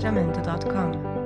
jamendo.com.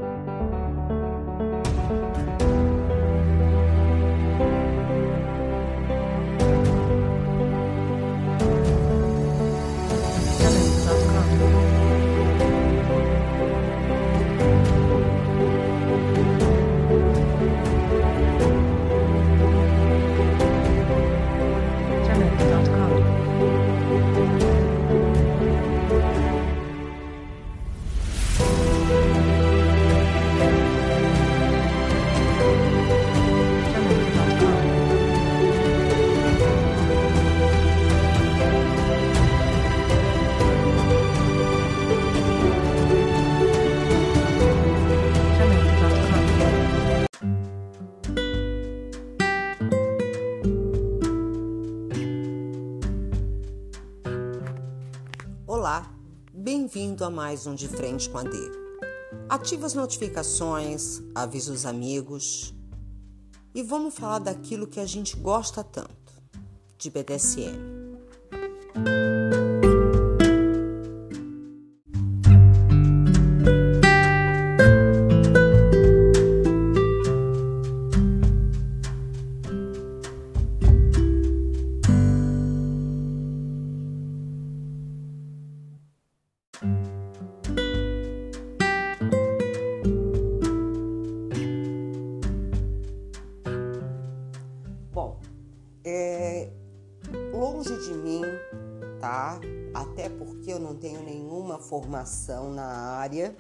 bem-vindo a mais um De Frente com a D. Ative as notificações, avise os amigos e vamos falar daquilo que a gente gosta tanto, de BDSM. Formação na área,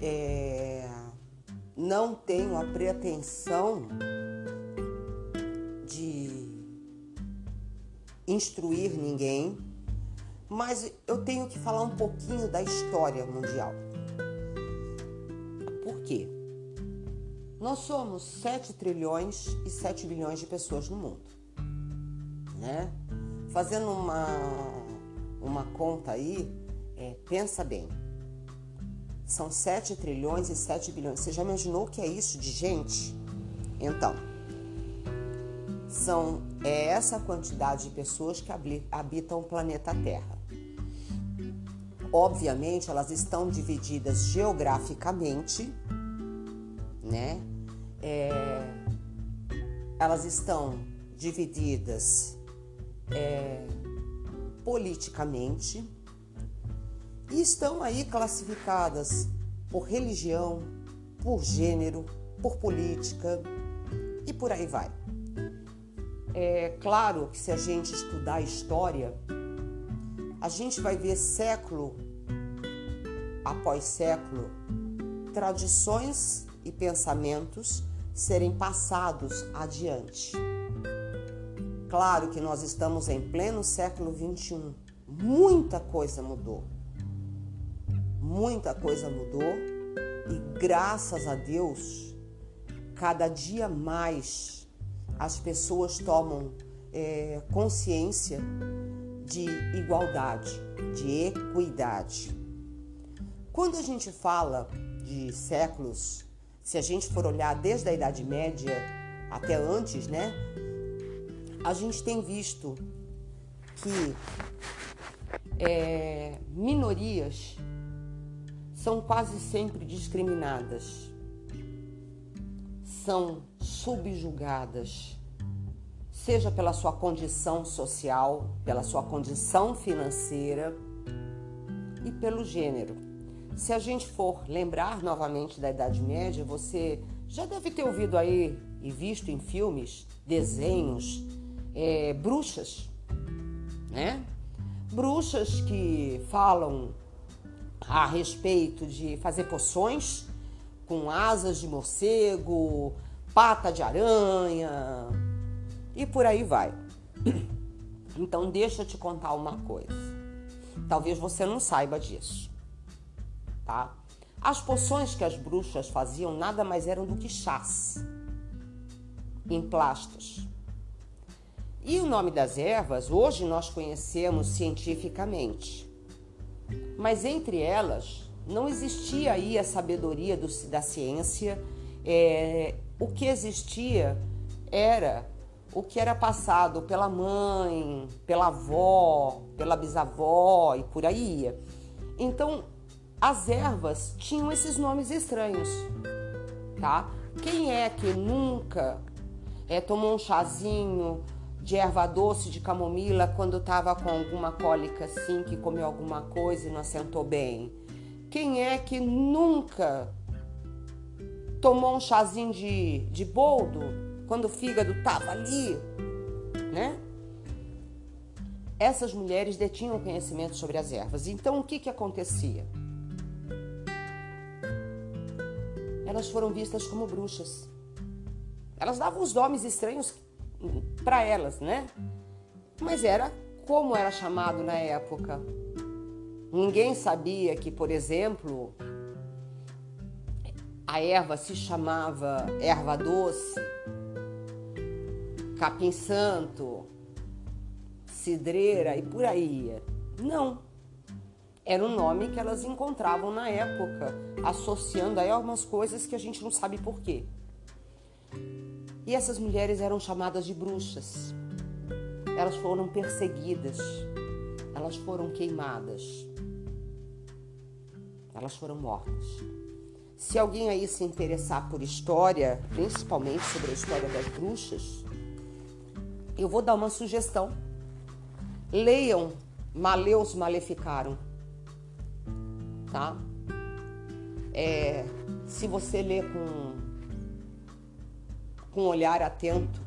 é, não tenho a pretensão de instruir ninguém, mas eu tenho que falar um pouquinho da história mundial. Por quê? Nós somos 7 trilhões e 7 bilhões de pessoas no mundo, né? Fazendo uma, uma conta aí, é, pensa bem. São 7 trilhões e 7 bilhões. Você já imaginou o que é isso de gente? Então, são, é essa quantidade de pessoas que habitam o planeta Terra. Obviamente, elas estão divididas geograficamente, né? É, elas estão divididas é, politicamente e estão aí classificadas por religião, por gênero, por política e por aí vai. É claro que se a gente estudar a história, a gente vai ver século após século tradições e pensamentos serem passados adiante. Claro que nós estamos em pleno século XXI. Muita coisa mudou. Muita coisa mudou e graças a Deus, cada dia mais as pessoas tomam é, consciência de igualdade, de equidade. Quando a gente fala de séculos, se a gente for olhar desde a Idade Média até antes, né? A gente tem visto que é, minorias são quase sempre discriminadas, são subjugadas, seja pela sua condição social, pela sua condição financeira e pelo gênero. Se a gente for lembrar novamente da Idade Média, você já deve ter ouvido aí e visto em filmes, desenhos, é, bruxas, né? Bruxas que falam a respeito de fazer poções com asas de morcego, pata de aranha e por aí vai. Então deixa eu te contar uma coisa. Talvez você não saiba disso, tá? As poções que as bruxas faziam nada mais eram do que chás emplastos. E o nome das ervas hoje nós conhecemos cientificamente. Mas entre elas não existia aí a sabedoria do- da ciência. é, o que existia era o que era passado pela mãe, pela avó, pela bisavó e por aí ia. Então, as ervas tinham esses nomes estranhos, tá? Quem é que nunca é, tomou um chazinho de erva doce, de camomila, quando estava com alguma cólica assim, que comeu alguma coisa e não assentou bem? Quem é que nunca tomou um chazinho de, de boldo quando o fígado estava ali, né? Essas mulheres detinham conhecimento sobre as ervas. Então, o que, que acontecia? Elas foram vistas como bruxas. Elas davam os nomes estranhos para elas, né? Mas era como era chamado na época. Ninguém sabia que, por exemplo, a erva se chamava erva doce, capim santo, cidreira e por aí. Não. Era um nome que elas encontravam na época, associando aí algumas coisas que a gente não sabe por quê. E essas mulheres eram chamadas de bruxas. Elas foram perseguidas, elas foram queimadas, elas foram mortas. Se alguém aí se interessar por história, principalmente sobre a história das bruxas, eu vou dar uma sugestão. Leiam Maleus Maleficaram, tá? É, se você ler com, com um olhar atento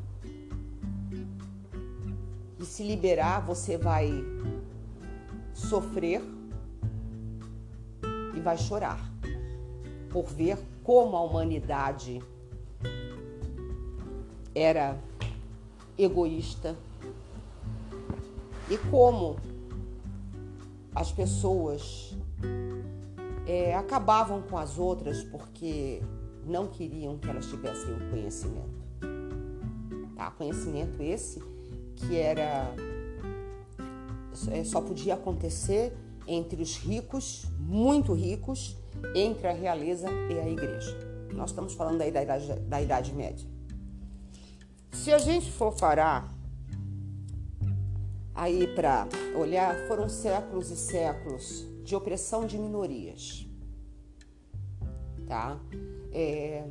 e se liberar, você vai sofrer e vai chorar por ver como a humanidade era egoísta e como as pessoas é, acabavam com as outras porque não queriam que elas tivessem o conhecimento. Tá? Conhecimento esse que era é, só podia acontecer entre os ricos, muito ricos, entre a realeza e a igreja. Nós estamos falando da Idade, da idade Média. Se a gente for parar aí para olhar, foram séculos e séculos de opressão de minorias, tá? É,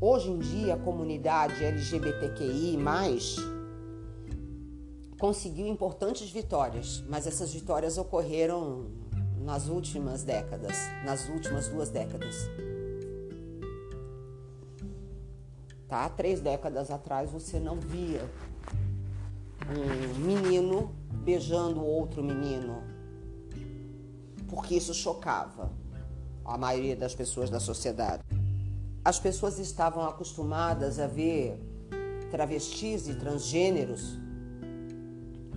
hoje em dia a comunidade LGBTQI+, conseguiu importantes vitórias, mas essas vitórias ocorreram nas últimas décadas, nas últimas duas décadas. Tá? Três décadas atrás você não via um menino beijando outro menino, porque isso chocava a maioria das pessoas da sociedade. As pessoas estavam acostumadas a ver travestis e transgêneros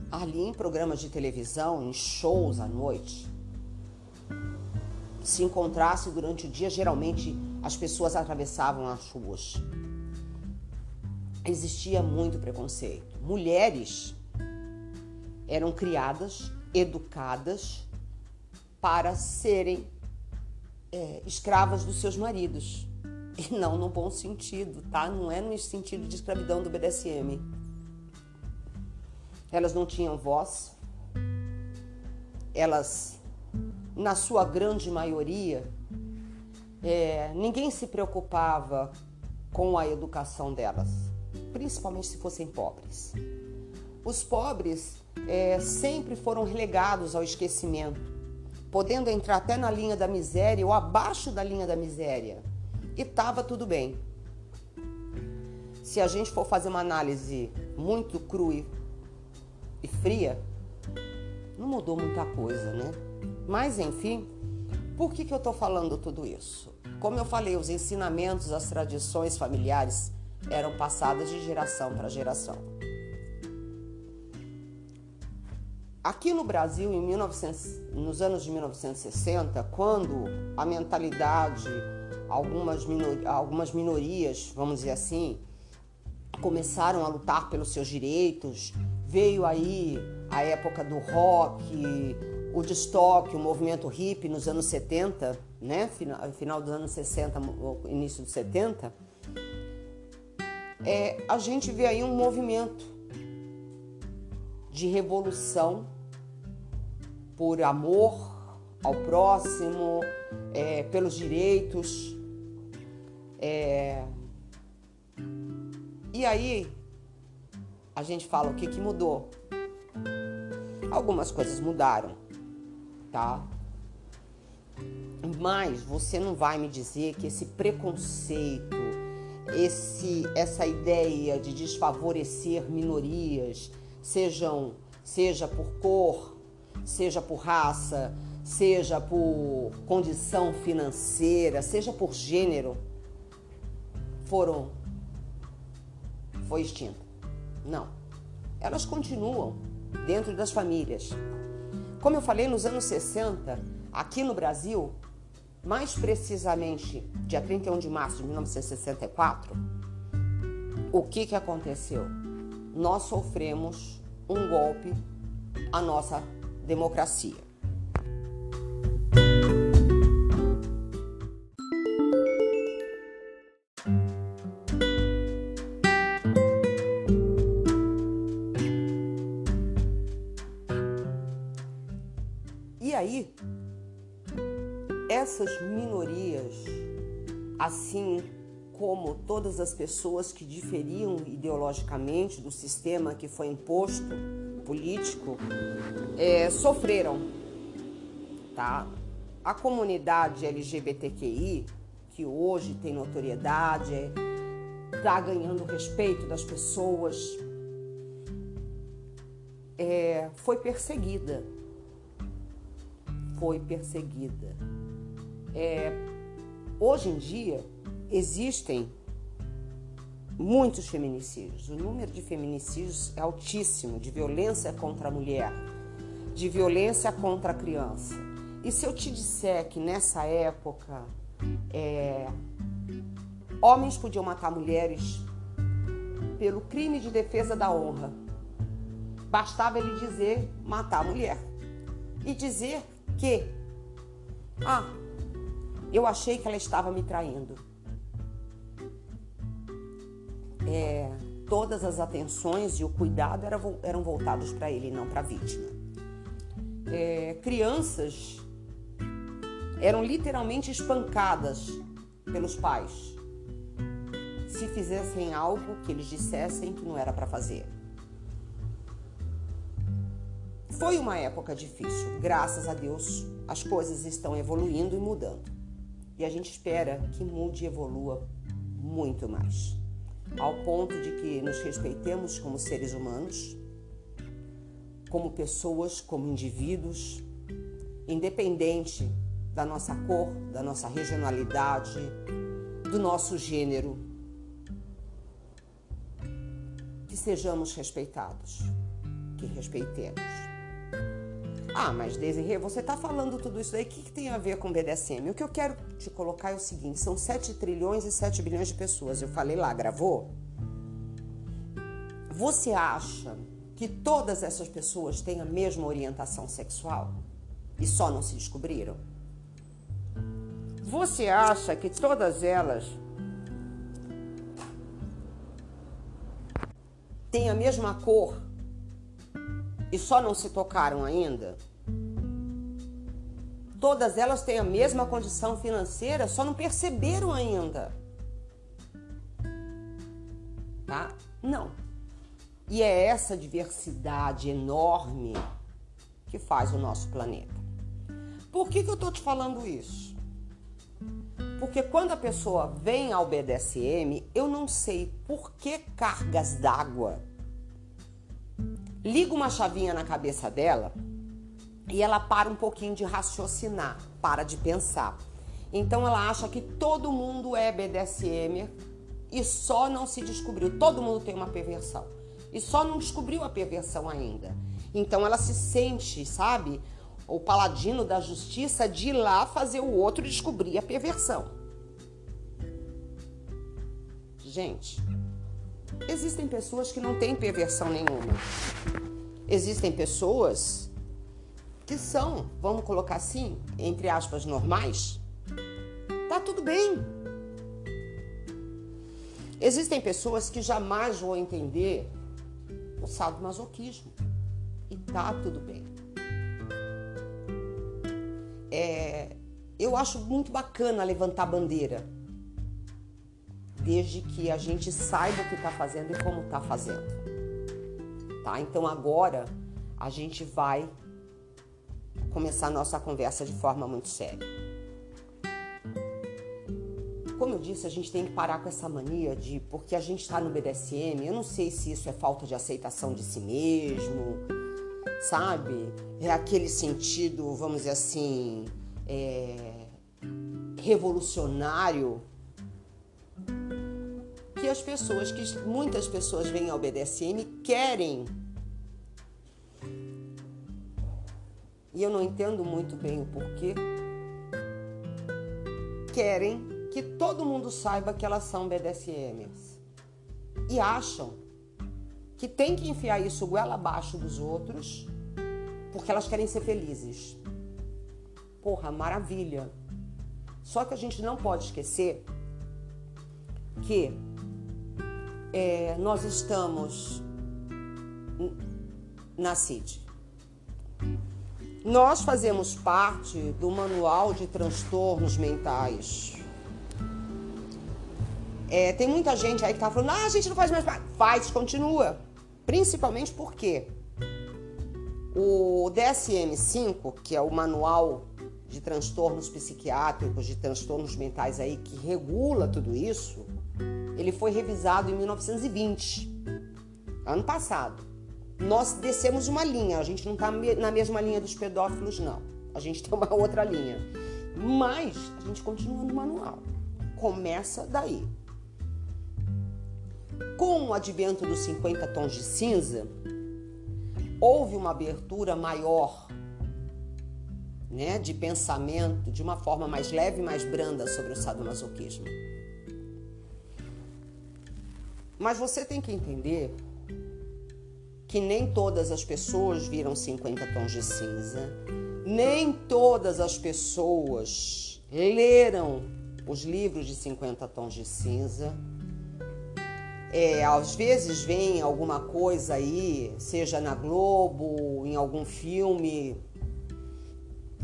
ali em programas de televisão, em shows à noite. Se encontrasse durante o dia, geralmente as pessoas atravessavam as ruas. Existia muito preconceito. Mulheres eram criadas, educadas para serem é, escravas dos seus maridos. E não no bom sentido, tá? Não é no sentido de escravidão do BDSM elas não tinham voz, elas, na sua grande maioria, é, ninguém se preocupava com a educação delas, principalmente se fossem pobres. Os pobres é, sempre foram relegados ao esquecimento, podendo entrar até na linha da miséria ou abaixo da linha da miséria, e estava tudo bem. Se a gente for fazer uma análise muito crua e fria, não mudou muita coisa, né? Mas enfim, por que, que eu estou falando tudo isso? Como eu falei, os ensinamentos, as tradições familiares eram passadas de geração para geração. Aqui no Brasil, em 1900, nos anos de 1960, quando a mentalidade, algumas, minor, algumas minorias, vamos dizer assim, começaram a lutar pelos seus direitos, Veio aí a época do rock, o destoque, o movimento hippie nos anos 70, né? Final, final dos anos 60, início dos 70. É, a gente vê aí um movimento de revolução por amor, ao próximo, é, pelos direitos. É... E aí a gente fala o que, que mudou. Algumas coisas mudaram, tá? Mas você não vai me dizer que esse preconceito, esse, essa ideia de desfavorecer minorias, sejam, seja por cor, seja por raça, seja por condição financeira, seja por gênero, foram foi extinta. Não. Elas continuam dentro das famílias. Como eu falei nos anos 60, aqui no Brasil, mais precisamente dia 31 de março de 1964, o que, que aconteceu? Nós sofremos um golpe à nossa democracia. Essas minorias, assim como todas as pessoas que diferiam ideologicamente do sistema que foi imposto político, é, sofreram, tá? A comunidade LGBTQI, que hoje tem notoriedade, está ganhando respeito das pessoas, é, foi perseguida. Foi perseguida. É, hoje em dia existem muitos feminicídios. O número de feminicídios é altíssimo, de violência contra a mulher, de violência contra a criança. E se eu te disser que nessa época é, homens podiam matar mulheres pelo crime de defesa da honra, bastava ele dizer matar a mulher e dizer que, ah, eu achei que ela estava me traindo. É, todas as atenções e o cuidado eram, voltados para ele, não para a vítima. É, crianças eram literalmente espancadas pelos pais se fizessem algo que eles dissessem que não era para fazer. Foi uma época difícil, graças a Deus as coisas estão evoluindo e mudando. E a gente espera que mude e evolua muito mais, ao ponto de que nos respeitemos como seres humanos, como pessoas, como indivíduos, independente da nossa cor, da nossa regionalidade, do nosso gênero, que sejamos respeitados, que respeitemos. Ah, mas Desirê, você está falando tudo isso daí, o que, que, tem a ver com BDSM? O que eu quero te colocar é o seguinte, são 7 trilhões e 7 bilhões de pessoas. Eu falei lá, gravou? Você acha que todas essas pessoas têm a mesma orientação sexual e só não se descobriram? Você acha que todas elas têm a mesma cor e só não se tocaram ainda? Todas elas têm a mesma condição financeira, só não perceberam ainda. Tá? Não. E é essa diversidade enorme que faz o nosso planeta. Por que, que eu tô te falando isso? Porque quando a pessoa vem ao BDSM, eu não sei por que cargas d'água liga uma chavinha na cabeça dela e ela para um pouquinho de raciocinar, para de pensar. Então ela acha que todo mundo é BDSM e só não se descobriu. Todo mundo tem uma perversão e só não descobriu a perversão ainda. Então ela se sente, sabe, o paladino da justiça de ir lá fazer o outro descobrir a perversão. Gente, Existem pessoas que não têm perversão nenhuma. Existem pessoas que são, vamos colocar assim, entre aspas, normais. Tá tudo bem. Existem pessoas que jamais vão entender o sadomasoquismo. E tá tudo bem. é, eu acho muito bacana levantar bandeira, desde que a gente saiba o que está fazendo e como está fazendo. Tá? Então agora a gente vai começar a nossa conversa de forma muito séria. Como eu disse, a gente tem que parar com essa mania de porque a gente está no BDSM, eu não sei se isso é falta de aceitação de si mesmo, sabe? É aquele sentido, vamos dizer assim, é, revolucionário que as pessoas, que muitas pessoas vêm ao BDSM querem. E eu não entendo muito bem o porquê. Querem que todo mundo saiba que elas são BDSMs. E acham que tem que enfiar isso goela abaixo dos outros porque elas querem ser felizes. Porra, maravilha. Só que a gente não pode esquecer que é, nós estamos na CID. Nós fazemos parte do Manual de Transtornos Mentais. É, tem muita gente aí que tá falando, ah, a gente não faz mais. Faz, continua. Principalmente porque o DSM-5, que é o Manual de Transtornos Psiquiátricos, de Transtornos Mentais aí, que regula tudo isso, ele foi revisado em 1920, ano passado. Nós descemos uma linha, a gente não está na mesma linha dos pedófilos, não. A gente tem uma outra linha. Mas a gente continua no manual. Começa daí. Com o advento dos 50 tons de cinza, houve uma abertura maior né, de pensamento, de uma forma mais leve e mais branda sobre o sadomasoquismo. Mas você tem que entender que nem todas as pessoas viram 50 tons de cinza, nem todas as pessoas leram os livros de 50 tons de cinza. É, às vezes vem alguma coisa aí, seja na Globo, em algum filme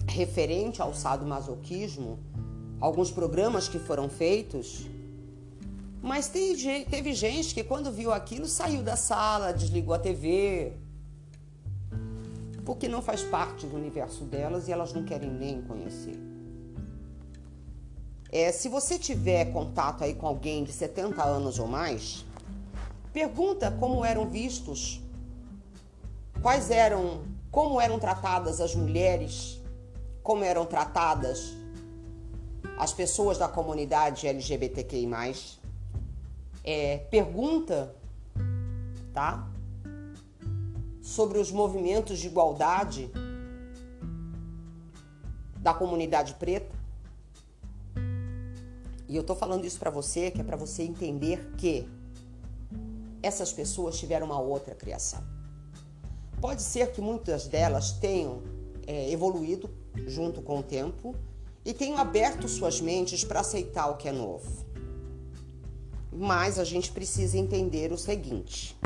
referente ao sadomasoquismo, alguns programas que foram feitos mas teve gente que quando viu aquilo saiu da sala, desligou a TV, porque não faz parte do universo delas e elas não querem nem conhecer. É, se você tiver contato aí com alguém de 70 anos ou mais, pergunta como eram vistos, quais eram, como eram tratadas as mulheres, como eram tratadas as pessoas da comunidade LGBTQI+, é, pergunta, tá? Sobre os movimentos de igualdade da comunidade preta. E eu tô falando isso para você, que é para você entender que essas pessoas tiveram uma outra criação. Pode ser que muitas delas tenham é, evoluído junto com o tempo e tenham aberto suas mentes para aceitar o que é novo. Mas a gente precisa entender o seguinte.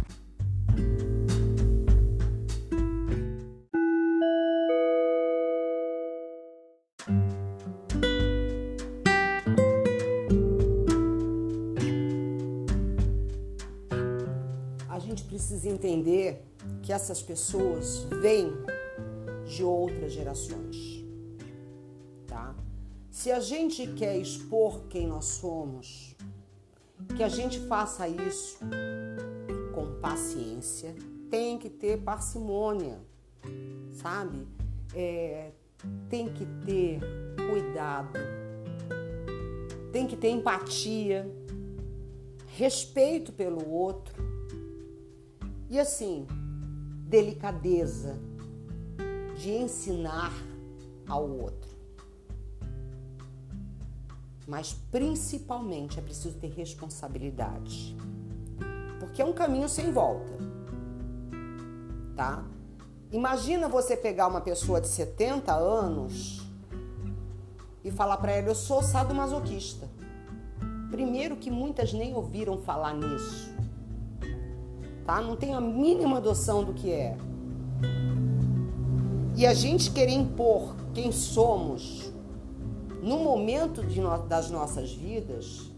A gente precisa entender que essas pessoas vêm de outras gerações, tá? Se a gente quer expor quem nós somos, que a gente faça isso com paciência, tem que ter parcimônia, sabe? É, tem que ter cuidado, tem que ter empatia, respeito pelo outro e assim, delicadeza de ensinar ao outro. Mas principalmente é preciso ter responsabilidade. Porque é um caminho sem volta. Tá? Imagina você pegar uma pessoa de 70 anos e falar para ela: "Eu sou sadomasoquista". Primeiro que muitas nem ouviram falar nisso. Tá? Não tem a mínima noção do que é. E a gente querer impor quem somos no momento no, das nossas vidas,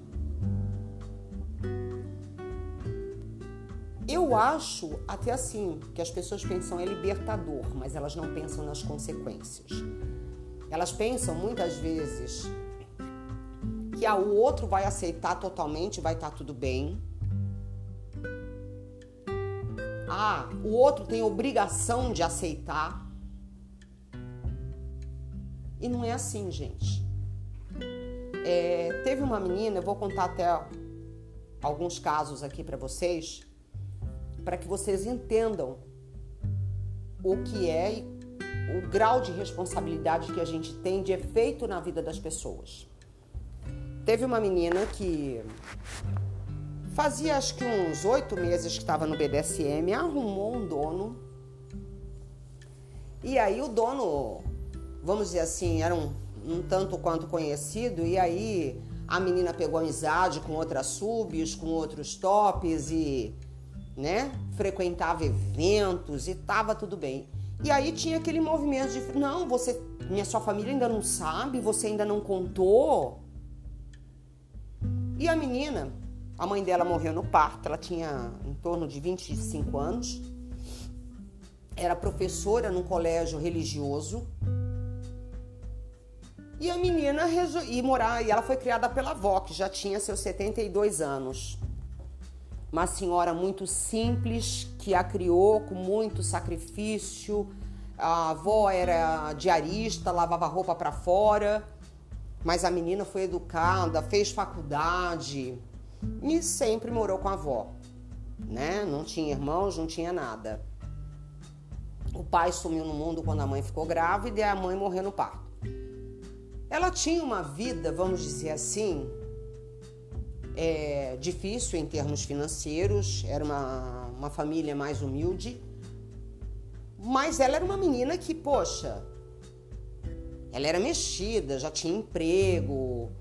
eu acho até assim que as pessoas pensam é libertador, mas elas não pensam nas consequências. Elas pensam muitas vezes que ah, o outro vai aceitar totalmente, vai estar tá tudo bem. Ah, o outro tem obrigação de aceitar. E não é assim, gente. É, teve uma menina, eu vou contar até alguns casos aqui para vocês, para que vocês entendam o que é o grau de responsabilidade que a gente tem de efeito na vida das pessoas. Teve uma menina que fazia acho que uns oito meses que estava no BDSM, arrumou um dono. E aí o dono, vamos dizer assim, era um, um tanto quanto conhecido, e aí a menina pegou amizade com outras subs, com outros tops e, né, frequentava eventos e tava tudo bem. E aí tinha aquele movimento de, não, você, minha sua família ainda não sabe, você ainda não contou. E a menina, a mãe dela morreu no parto, ela tinha em torno de 25 anos, era professora num colégio religioso. E a menina e morar, e ela foi criada pela avó, que já tinha seus 72 anos. Uma senhora muito simples, que a criou com muito sacrifício. A avó era diarista, lavava roupa para fora mas a menina foi educada, fez faculdade e sempre morou com a avó, né? Não tinha irmãos, não tinha nada. O pai sumiu no mundo quando a mãe ficou grávida e a mãe morreu no parto. Ela tinha uma vida, vamos dizer assim, é, difícil em termos financeiros, era uma, uma família mais humilde, mas ela era uma menina que, poxa, ela era mexida, já tinha emprego,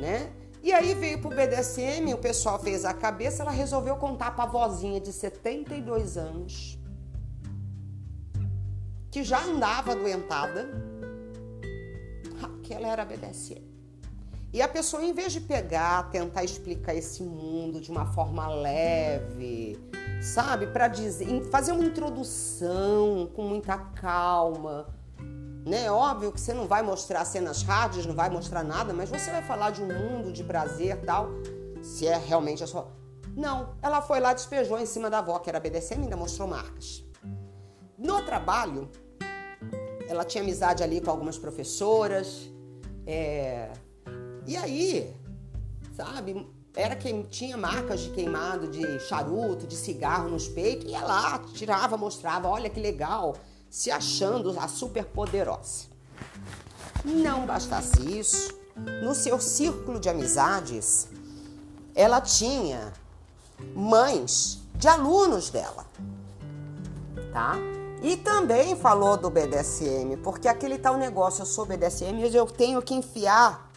né? E aí veio pro BDSM, o pessoal fez a cabeça, ela resolveu contar pra vozinha de 72 anos, que já andava adoentada, que ela era BDSM. E a pessoa, em vez de pegar, tentar explicar esse mundo de uma forma leve, sabe, para dizer, fazer uma introdução com muita calma, né? Óbvio que você não vai mostrar cenas hard, não vai mostrar nada, mas você vai falar de um mundo de prazer tal, se é realmente a sua. Não, ela foi lá, despejou em cima da avó, que era BDSM, ainda mostrou marcas. No trabalho, ela tinha amizade ali com algumas professoras, é... e aí, sabe, era quem tinha marcas de queimado de charuto, de cigarro nos peitos, ia lá, tirava, mostrava, olha que legal, se achando a superpoderosa. Não bastasse isso, no seu círculo de amizades, ela tinha mães de alunos dela, tá? E também falou do BDSM, porque aquele tal negócio, eu sou BDSM, eu tenho que enfiar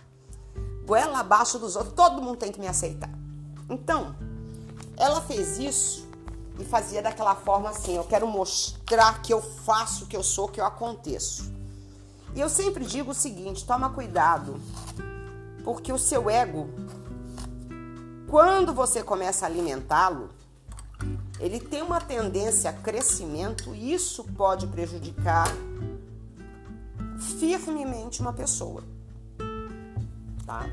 goela abaixo dos outros, todo mundo tem que me aceitar. Então, ela fez isso e fazia daquela forma assim: eu quero mostrar que eu faço, que eu sou, que eu aconteço. E eu sempre digo o seguinte: toma cuidado, porque o seu ego, quando você começa a alimentá-lo, ele tem uma tendência a crescimento e isso pode prejudicar firmemente uma pessoa. Tá?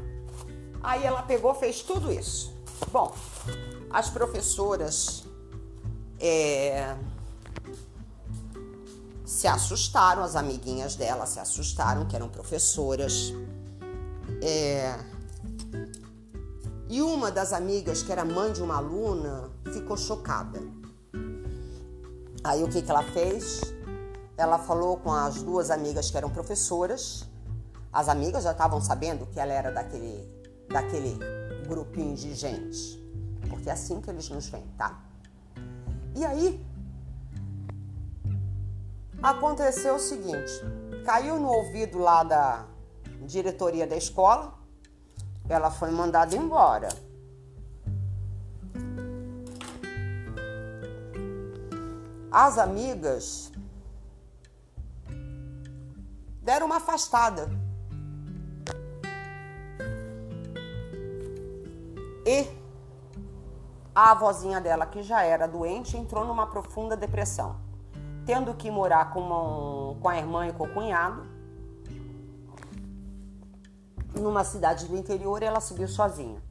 Aí ela pegou, fez tudo isso. Bom, as professoras é, se assustaram, as amiguinhas dela se assustaram, que eram professoras. É, e uma das amigas, que era mãe de uma aluna, ficou chocada. Aí o que, que ela fez? Ela falou com as duas amigas que eram professoras. As amigas já estavam sabendo que ela era daquele, daquele grupinho de gente. Porque é assim que eles nos veem, tá? E aí aconteceu o seguinte: caiu no ouvido lá da diretoria da escola, ela foi mandada embora. As amigas deram uma afastada. E a avózinha dela, que já era doente, entrou numa profunda depressão, tendo que morar com, uma, com a irmã e com o cunhado numa cidade do interior ela subiu sozinha.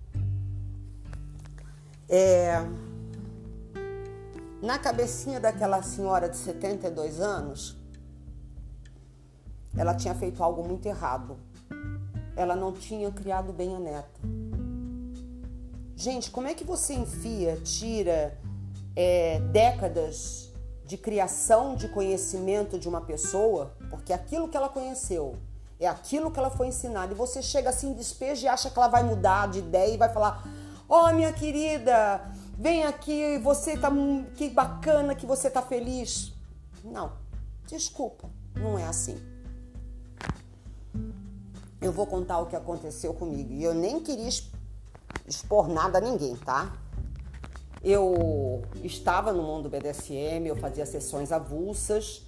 É... Na cabecinha daquela senhora de 72 anos, ela tinha feito algo muito errado. Ela não tinha criado bem a neta. Gente, como é que você enfia, tira é, décadas de criação de conhecimento de uma pessoa, porque aquilo que ela conheceu é aquilo que ela foi ensinada, e você chega assim, despeja e acha que ela vai mudar de ideia e vai falar: Ó, oh, minha querida, vem aqui, você tá. Que bacana que você tá feliz. Não, desculpa, não é assim. Eu vou contar o que aconteceu comigo. E eu nem queria expor nada a ninguém, tá? Eu estava no mundo BDSM, eu fazia sessões avulsas.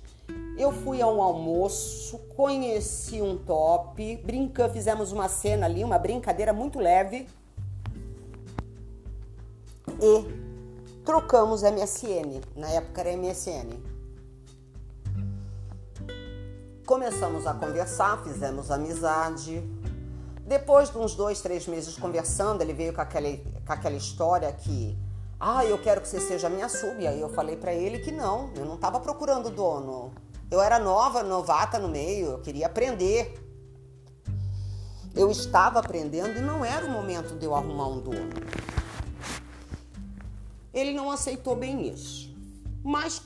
Eu fui a um almoço, conheci um top, brincamos, fizemos uma cena ali, uma brincadeira muito leve. E trocamos MSN. Na época era MSN. Começamos a conversar, fizemos amizade. Depois de uns dois, três meses conversando, ele veio com aquela, com aquela história que, ah, eu quero que você seja minha sub. Aí eu falei para ele que não, eu não estava procurando dono. Eu era nova, novata no meio, eu queria aprender. Eu estava aprendendo e não era o momento de eu arrumar um dono. Ele não aceitou bem isso, mas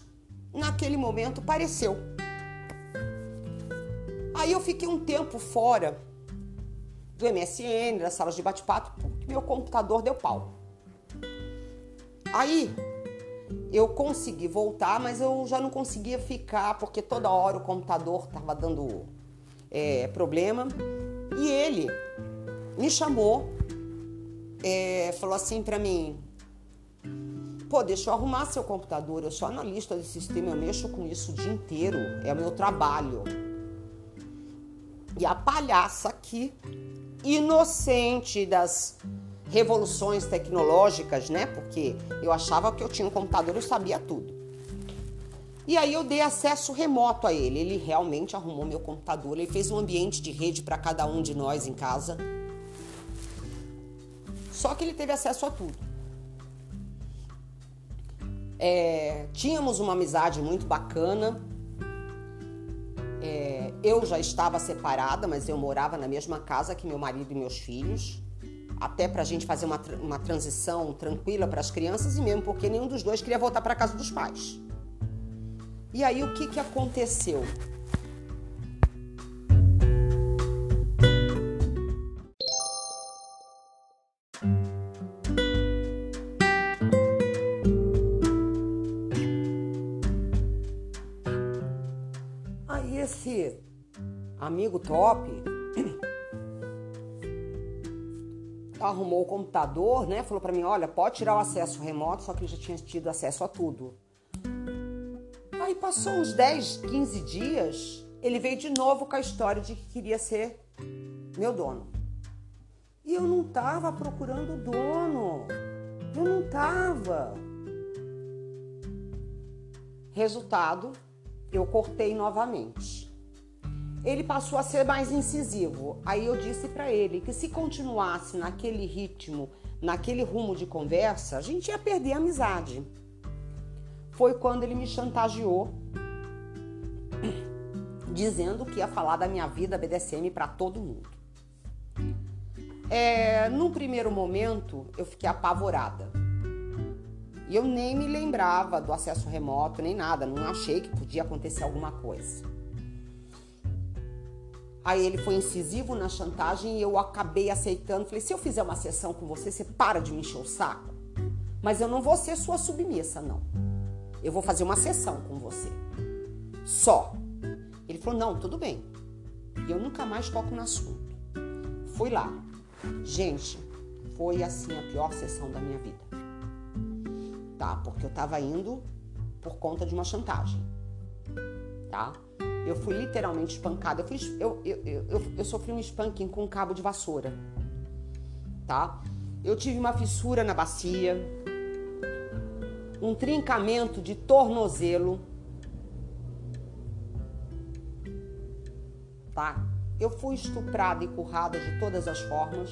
naquele momento pareceu. Aí eu fiquei um tempo fora do MSN, das salas de bate-papo, porque meu computador deu pau. Aí eu consegui voltar, mas eu já não conseguia ficar porque toda hora o computador estava dando é, problema. E ele me chamou, é, falou assim para mim: pô, deixa eu arrumar seu computador, eu sou analista de sistema, eu mexo com isso o dia inteiro, é o meu trabalho. E a palhaça aqui, inocente das revoluções tecnológicas, né? Porque eu achava que eu tinha um computador, eu sabia tudo. E aí eu dei acesso remoto a ele. Ele realmente arrumou meu computador, ele fez um ambiente de rede para cada um de nós em casa. Só que ele teve acesso a tudo. É, tínhamos uma amizade muito bacana. É, eu já estava separada, mas eu morava na mesma casa que meu marido e meus filhos até para a gente fazer uma, uma transição tranquila para as crianças e mesmo porque nenhum dos dois queria voltar para casa dos pais. E aí o que, que aconteceu? Amigo top arrumou o computador, né? Falou para mim, olha, pode tirar o acesso remoto, só que ele já tinha tido acesso a tudo. Aí passou uns 10, 15 dias, ele veio de novo com a história de que queria ser meu dono. E eu não tava procurando dono. Eu não tava. Resultado, eu cortei novamente ele passou a ser mais incisivo. Aí eu disse para ele que se continuasse naquele ritmo, naquele rumo de conversa, a gente ia perder a amizade. Foi quando ele me chantageou, dizendo que ia falar da minha vida BDSM para todo mundo. É, num primeiro momento, eu fiquei apavorada. E eu nem me lembrava do acesso remoto, nem nada, não achei que podia acontecer alguma coisa. Aí ele foi incisivo na chantagem e eu acabei aceitando. Falei: se eu fizer uma sessão com você, você para de me encher o saco. Mas eu não vou ser sua submissa, não. Eu vou fazer uma sessão com você. Só. Ele falou: não, tudo bem. E eu nunca mais toco no assunto. Fui lá. Gente, foi assim a pior sessão da minha vida. Tá? Porque eu tava indo por conta de uma chantagem. Tá? Eu fui literalmente espancada. Eu, fui, eu, eu, eu, eu, sofri um spanking com um cabo de vassoura. Tá? Eu tive uma fissura na bacia, um trincamento de tornozelo. Tá? Eu fui estuprada e currada de todas as formas.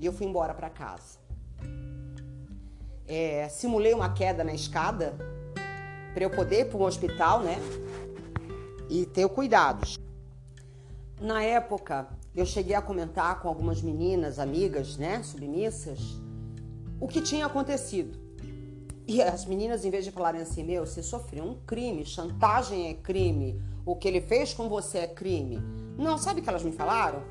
E eu fui embora para casa. É, simulei uma queda na escada para eu poder ir para um hospital, né? E ter cuidados. Na época, eu cheguei a comentar com algumas meninas, amigas, né, submissas, o que tinha acontecido. E as meninas, em vez de falarem assim, meu, você sofreu um crime, chantagem é crime, o que ele fez com você é crime. Não, sabe o que elas me falaram?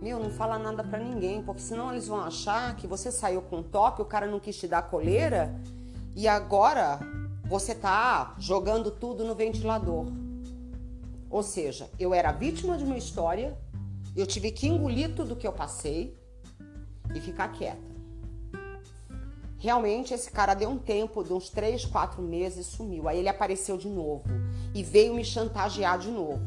Meu, não fala nada para ninguém, porque senão eles vão achar que você saiu com um top, o cara não quis te dar coleira e agora você tá jogando tudo no ventilador. Ou seja, eu era vítima de uma história, eu tive que engolir tudo que eu passei e ficar quieta. Realmente esse cara deu um tempo, de uns três, quatro meses, sumiu. Aí ele apareceu de novo e veio me chantagear de novo.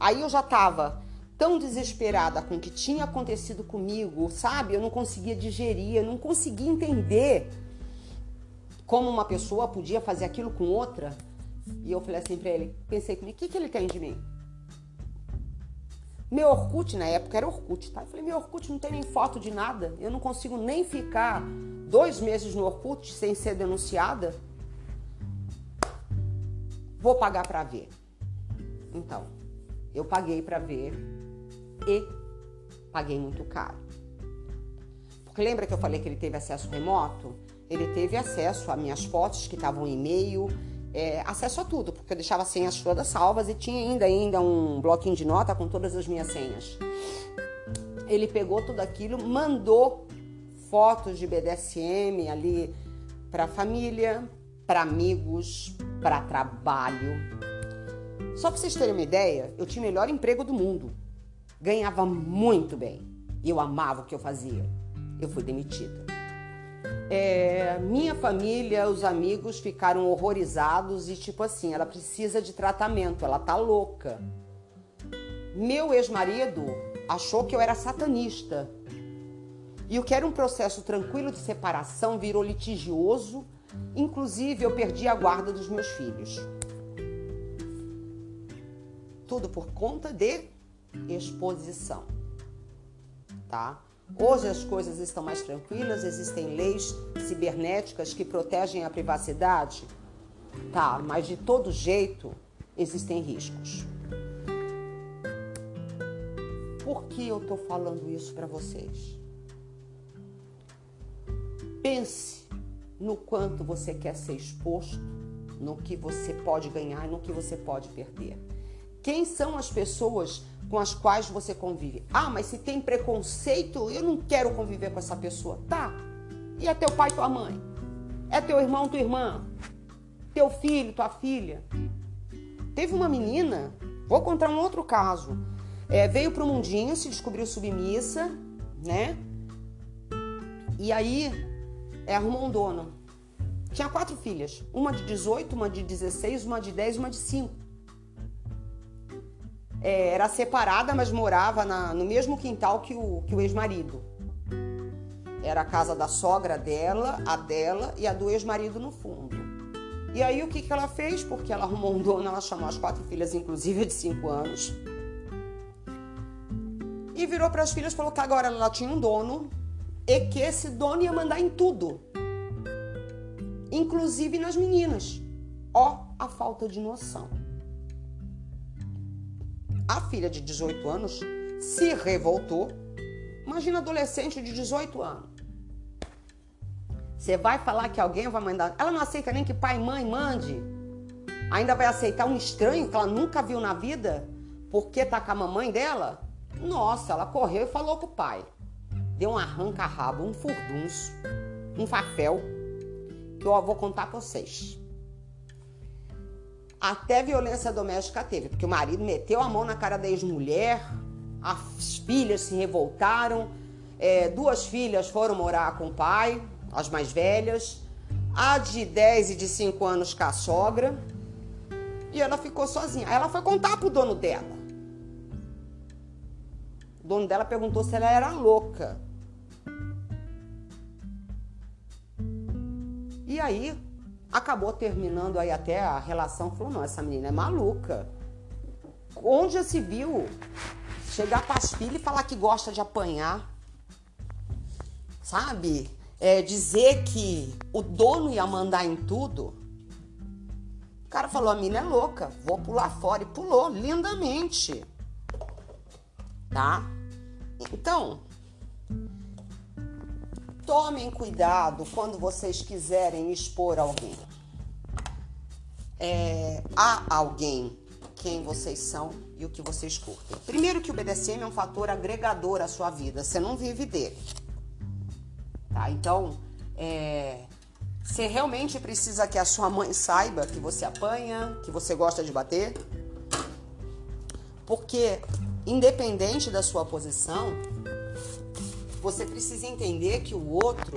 Aí eu já tava tão desesperada com o que tinha acontecido comigo, sabe? Eu não conseguia digerir, eu não conseguia entender como uma pessoa podia fazer aquilo com outra. E eu falei assim pra ele, pensei comigo, o que, que ele tem de mim? Meu Orkut, na época era Orkut, tá? Eu falei, meu Orkut não tem nem foto de nada. Eu não consigo nem ficar dois meses no Orkut sem ser denunciada. Vou pagar para ver. Então, eu paguei para ver e paguei muito caro. Porque lembra que eu falei que ele teve acesso remoto? Ele teve acesso a minhas fotos que estavam em e-mail, é, acesso a tudo, porque eu deixava as senhas todas salvas e tinha ainda, ainda um bloquinho de nota com todas as minhas senhas. Ele pegou tudo aquilo, mandou fotos de BDSM ali para família, para amigos, para trabalho. Só para vocês terem uma ideia, eu tinha o melhor emprego do mundo. Ganhava muito bem. E eu amava o que eu fazia. Eu fui demitida. É, minha família, os amigos ficaram horrorizados e tipo assim, ela precisa de tratamento, ela tá louca. Meu ex-marido achou que eu era satanista. E o que era um processo tranquilo de separação virou litigioso, inclusive eu perdi a guarda dos meus filhos. Tudo por conta de exposição, tá? Hoje as coisas estão mais tranquilas, existem leis cibernéticas que protegem a privacidade. Tá, mas de todo jeito existem riscos. Por que eu tô falando isso para vocês? Pense no quanto você quer ser exposto, no que você pode ganhar e no que você pode perder. Quem são as pessoas com as quais você convive. Ah, mas se tem preconceito, eu não quero conviver com essa pessoa. Tá. E é teu pai, tua mãe? É teu irmão, tua irmã? Teu filho, tua filha? Teve uma menina, vou contar um outro caso. É, veio pro mundinho, se descobriu submissa, né? E aí é, arrumou um dono. Tinha quatro filhas, uma de 18, uma de 16, uma de 10 e uma de 5 é, era separada, mas morava na, no mesmo quintal que o, que o ex-marido. Era a casa da sogra dela, a dela e a do ex-marido no fundo. E aí o que, que ela fez? Porque ela arrumou um dono, ela chamou as quatro filhas, inclusive de cinco anos. E virou para as filhas e falou que agora ela tinha um dono e que esse dono ia mandar em tudo. Inclusive nas meninas. Ó, a falta de noção. A filha de 18 anos se revoltou. Imagina adolescente de 18 anos. Você vai falar que alguém vai mandar. Ela não aceita nem que pai e mãe mande. Ainda vai aceitar um estranho que ela nunca viu na vida porque tá com a mamãe dela? Nossa, ela correu e falou com o pai. Deu um arranca-rabo, um furdunço, um fafel, que eu vou contar pra vocês. Até violência doméstica teve, porque o marido meteu a mão na cara da ex-mulher, as filhas se revoltaram, é, duas filhas foram morar com o pai, as mais velhas, a de 10 e de 5 anos com a sogra. E ela ficou sozinha. Aí ela foi contar pro dono dela. O dono dela perguntou se ela era louca. E aí acabou terminando aí até a relação. Falou, não, essa menina é maluca. Onde já se viu chegar para as filhas e falar que gosta de apanhar? Sabe? É, dizer que o dono ia mandar em tudo. O cara falou, a menina é louca, vou pular fora. E pulou lindamente. Tá? Então, tomem cuidado quando vocês quiserem expor alguém. É, há alguém quem vocês são e o que vocês curtem. Primeiro que o BDSM é um fator agregador à sua vida, você não vive dele. Tá? Então, é, você realmente precisa que a sua mãe saiba que você apanha, que você gosta de bater? Porque, independente da sua posição, você precisa entender que o outro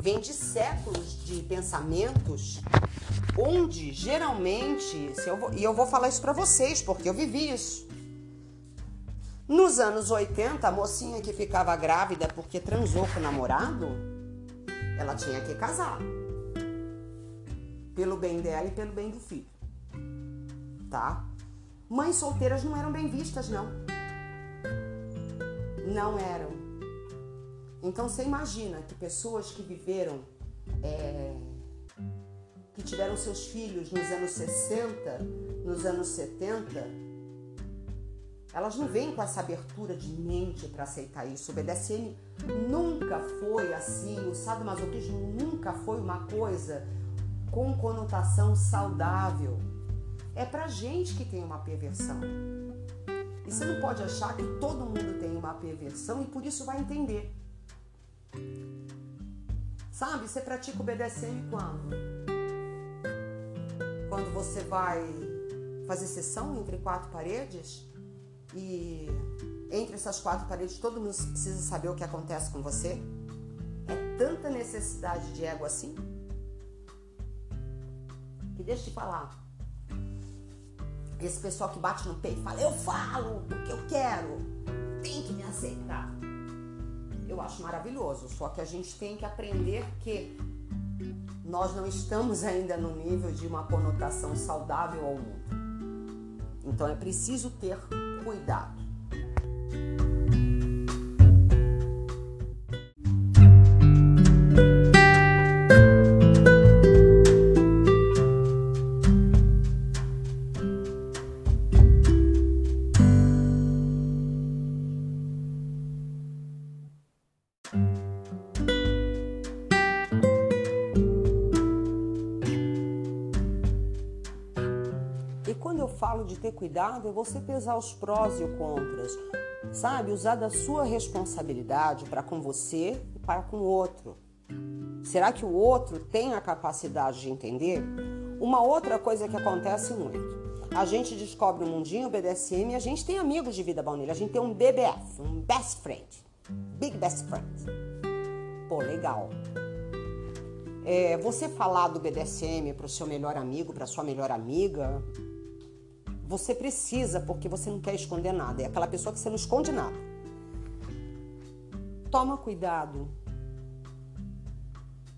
vem de séculos de pensamentos onde geralmente, eu vou, e eu vou falar isso para vocês porque eu vivi isso. Nos anos 80, a mocinha que ficava grávida porque transou com o namorado, ela tinha que casar. Pelo bem dela e pelo bem do filho. Tá? Mães solteiras não eram bem vistas, não. Não eram. Então você imagina que pessoas que viveram, é, que tiveram seus filhos nos anos 60, nos anos 70, elas não vêm com essa abertura de mente para aceitar isso. O BDSM nunca foi assim, o sadomasoquismo nunca foi uma coisa com conotação saudável. É pra gente que tem uma perversão. E você não pode achar que todo mundo tem uma perversão e por isso vai entender. Sabe, você pratica o BDSM quando? Quando você vai fazer sessão entre quatro paredes e entre essas quatro paredes todo mundo precisa saber o que acontece com você? É tanta necessidade de ego assim? Que deixa de falar. Esse pessoal que bate no peito e fala, eu falo o que eu quero, tem que me aceitar eu acho maravilhoso. Só que a gente tem que aprender que nós não estamos ainda no nível de uma conotação saudável ao mundo. Então é preciso ter cuidado. Cuidado é você pesar os prós e os contras, sabe? Usar da sua responsabilidade para com você e para com o outro. Será que o outro tem a capacidade de entender? Uma outra coisa que acontece muito. A gente descobre o mundinho BDSM e a gente tem amigos de vida baunilha. A gente tem um BBF, um best friend. Big best friend. Pô, legal. É, você falar do BDSM para o seu melhor amigo, para sua melhor amiga, você precisa, porque você não quer esconder nada. É aquela pessoa que você não esconde nada. Toma cuidado,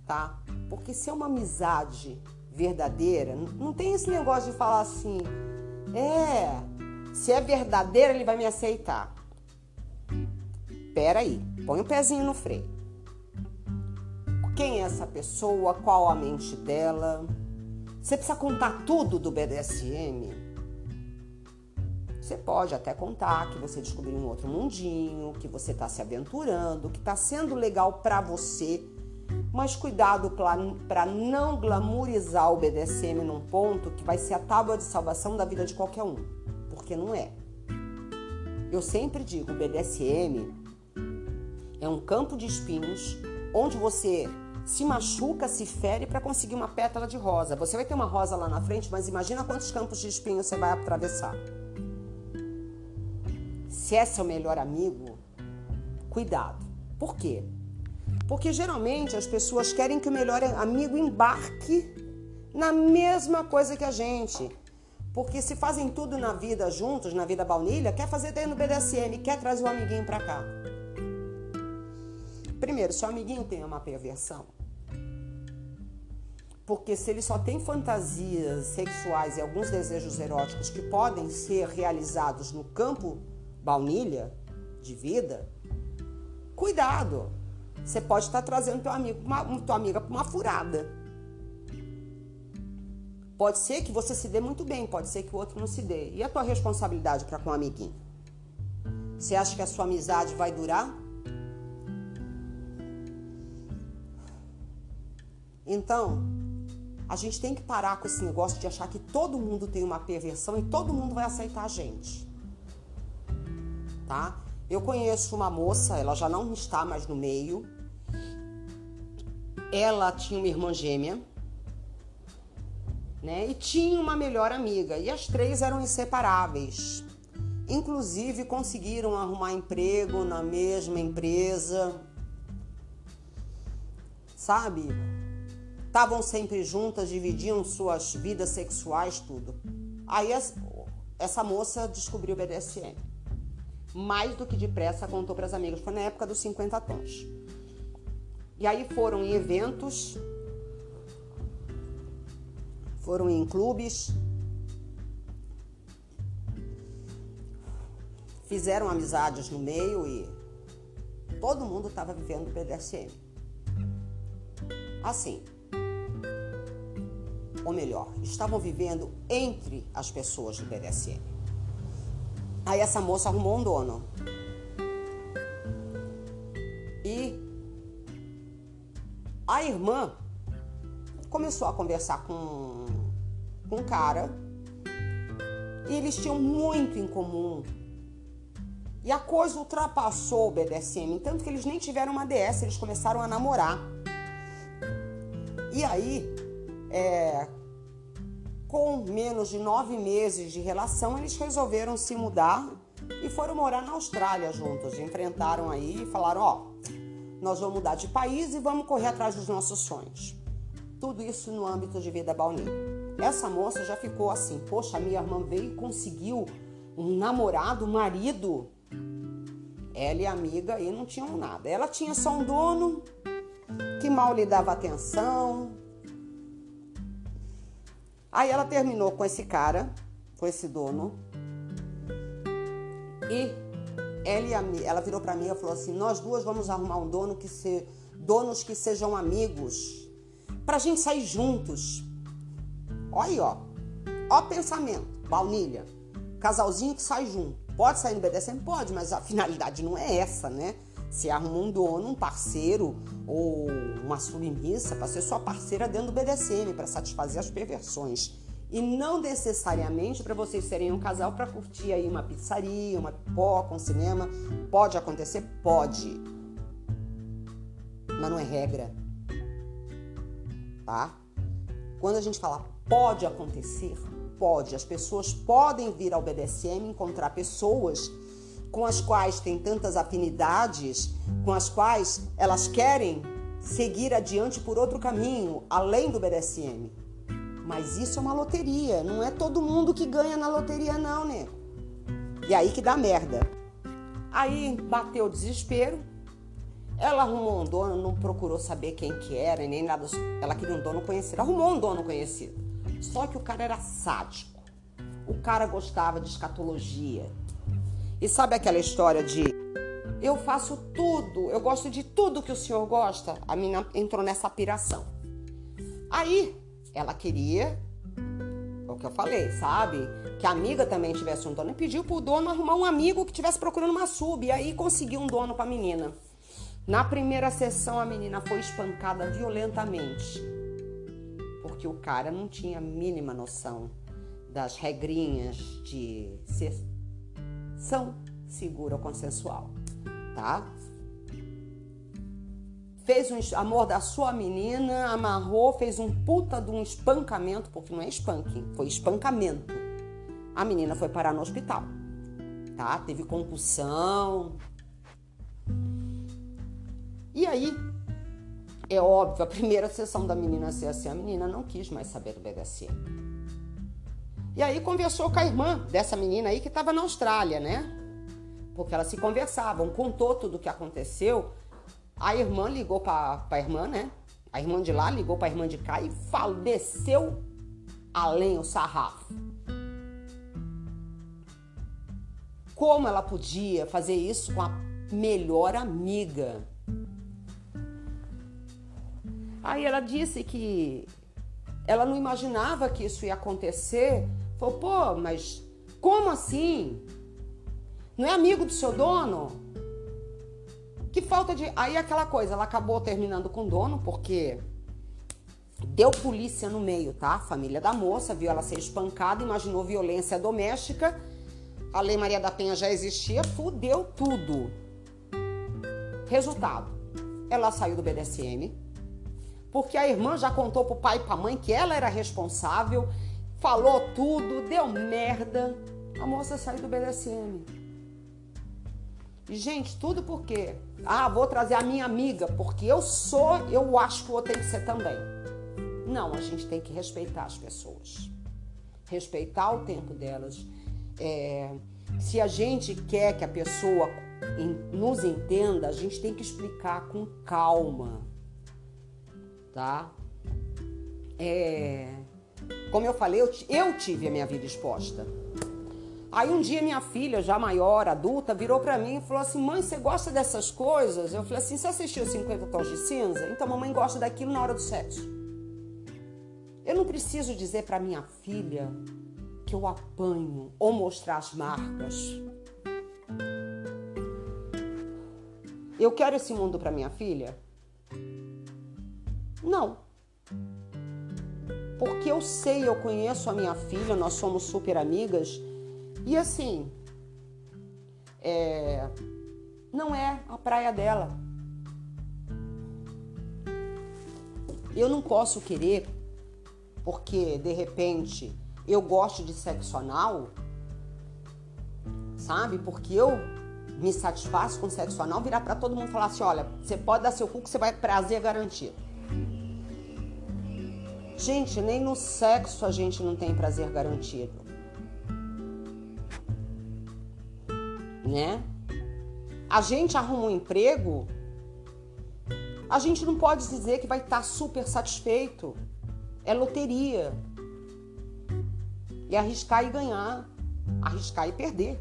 tá? Porque se é uma amizade verdadeira, não tem esse negócio de falar assim, é, se é verdadeira, ele vai me aceitar. Pera aí, põe o um pezinho no freio. Quem é essa pessoa? Qual a mente dela? Você precisa contar tudo do BDSM? Você pode até contar que você descobriu um outro mundinho, que você está se aventurando, que está sendo legal para você, mas cuidado para não glamourizar o BDSM num ponto que vai ser a tábua de salvação da vida de qualquer um, porque não é. Eu sempre digo, o BDSM é um campo de espinhos onde você se machuca, se fere para conseguir uma pétala de rosa. Você vai ter uma rosa lá na frente, mas imagina quantos campos de espinhos você vai atravessar. Se é seu melhor amigo, cuidado. Por quê? Porque geralmente as pessoas querem que o melhor amigo embarque na mesma coisa que a gente. Porque se fazem tudo na vida juntos, na vida baunilha, quer fazer dentro do BDSM, quer trazer o amiguinho pra cá. Primeiro, se o amiguinho tem uma perversão, porque se ele só tem fantasias sexuais e alguns desejos eróticos que podem ser realizados no campo baunilha de vida, cuidado. Você pode estar trazendo teu amigo, uma, tua amiga para uma furada. Pode ser que você se dê muito bem, pode ser que o outro não se dê. E a tua responsabilidade para com o amiguinho? Você acha que a sua amizade vai durar? Então, a gente tem que parar com esse negócio de achar que todo mundo tem uma perversão e todo mundo vai aceitar a gente. Tá? Eu conheço uma moça, ela já não está mais no meio. Ela tinha uma irmã gêmea, né? E tinha uma melhor amiga. E as três eram inseparáveis. Inclusive conseguiram arrumar emprego na mesma empresa. Sabe? Estavam sempre juntas, dividiam suas vidas sexuais, tudo. Aí essa moça descobriu o BDSM. Mais do que depressa contou para as amigas. Foi na época dos 50 tons. E aí foram em eventos, foram em clubes, fizeram amizades no meio e todo mundo estava vivendo o BDSM. Assim, ou melhor, estavam vivendo entre as pessoas do BDSM. Aí essa moça arrumou um dono. E a irmã começou a conversar com, com um cara e eles tinham muito em comum. E a coisa ultrapassou o BDSM, tanto que eles nem tiveram uma DS, eles começaram a namorar. E aí, é, com menos de nove meses de relação, eles resolveram se mudar e foram morar na Austrália juntos. Enfrentaram aí e falaram: Ó, nós vamos mudar de país e vamos correr atrás dos nossos sonhos. Tudo isso no âmbito de vida baunilha. Essa moça já ficou assim: Poxa, minha irmã veio e conseguiu um namorado, um marido. Ela e a amiga aí não tinham nada. Ela tinha só um dono que mal lhe dava atenção, Aí ela terminou com esse cara, com esse dono. E ela, ela virou para mim e falou assim: Nós duas vamos arrumar um dono que se, donos que sejam amigos, pra gente sair juntos. Olha aí, ó. Ó pensamento, baunilha. Casalzinho que sai junto. Pode sair no BDSM? Pode, mas a finalidade não é essa, né? Se arruma um dono, um parceiro ou uma submissa para ser sua parceira dentro do BDSM, para satisfazer as perversões. E não necessariamente para vocês serem um casal para curtir aí uma pizzaria, uma pipoca, um cinema. Pode acontecer? Pode. Mas não é regra. Tá? Quando a gente fala pode acontecer, pode. As pessoas podem vir ao BDSM encontrar pessoas com as quais têm tantas afinidades, com as quais elas querem seguir adiante por outro caminho, além do BDSM. Mas isso é uma loteria, não é todo mundo que ganha na loteria não, né? E aí que dá merda. Aí bateu o desespero. Ela arrumou um dono, não procurou saber quem que era, nem nada. Ela queria um dono conhecido. Arrumou um dono conhecido. Só que o cara era sádico. O cara gostava de escatologia, e sabe aquela história de eu faço tudo, eu gosto de tudo que o senhor gosta? A menina entrou nessa piração. Aí ela queria, é o que eu falei, sabe? Que a amiga também tivesse um dono e pediu pro dono arrumar um amigo que tivesse procurando uma sub. E aí conseguiu um dono pra menina. Na primeira sessão, a menina foi espancada violentamente. Porque o cara não tinha a mínima noção das regrinhas de ser são segura consensual, tá? Fez um amor da sua menina, amarrou, fez um puta de um espancamento, porque não é spanking, foi espancamento. A menina foi parar no hospital, tá? Teve concussão. E aí, é óbvio, a primeira sessão da menina ser assim, a menina não quis mais saber BDSM. E aí conversou com a irmã dessa menina aí que estava na Austrália, né? Porque elas se conversavam, contou tudo o que aconteceu. A irmã ligou para a irmã, né? A irmã de lá ligou para a irmã de cá e falou, desceu além o sarrafo. Como ela podia fazer isso com a melhor amiga? Aí ela disse que ela não imaginava que isso ia acontecer. Falou, pô, mas como assim? Não é amigo do seu dono? Que falta de. Aí aquela coisa, ela acabou terminando com o dono, porque deu polícia no meio, tá? A família da moça viu ela ser espancada, imaginou violência doméstica. A Lei Maria da Penha já existia, fudeu tudo. Resultado: ela saiu do BDSM, porque a irmã já contou pro pai e pra mãe que ela era responsável, falou tudo, deu merda. A moça saiu do BDSM. Gente, tudo porque, ah, vou trazer a minha amiga, porque eu sou, eu acho que o outro tem que ser também. Não, a gente tem que respeitar as pessoas. Respeitar o tempo delas. É, se a gente quer que a pessoa nos entenda, a gente tem que explicar com calma tá? É, como eu falei, eu, eu tive a minha vida exposta. Aí um dia minha filha, já maior, adulta, virou para mim e falou assim: "Mãe, você gosta dessas coisas?" Eu falei assim: "Você assistiu 50 tons de cinza? Então mamãe gosta daquilo na hora do sexo." Eu não preciso dizer para minha filha que eu apanho ou mostrar as marcas. Eu quero esse mundo para minha filha? Não. Porque eu sei, eu conheço a minha filha, nós somos super amigas. E assim, é, não é a praia dela. Eu não posso querer, porque de repente eu gosto de sexo anal, sabe? Porque eu me satisfaço com sexo anal, virar para todo mundo e falar assim: olha, você pode dar seu cu que você vai prazer garantido. Gente, nem no sexo a gente não tem prazer garantido. Né? A gente arruma um emprego, a gente não pode dizer que vai estar super satisfeito. É loteria. E arriscar e ganhar, arriscar e perder.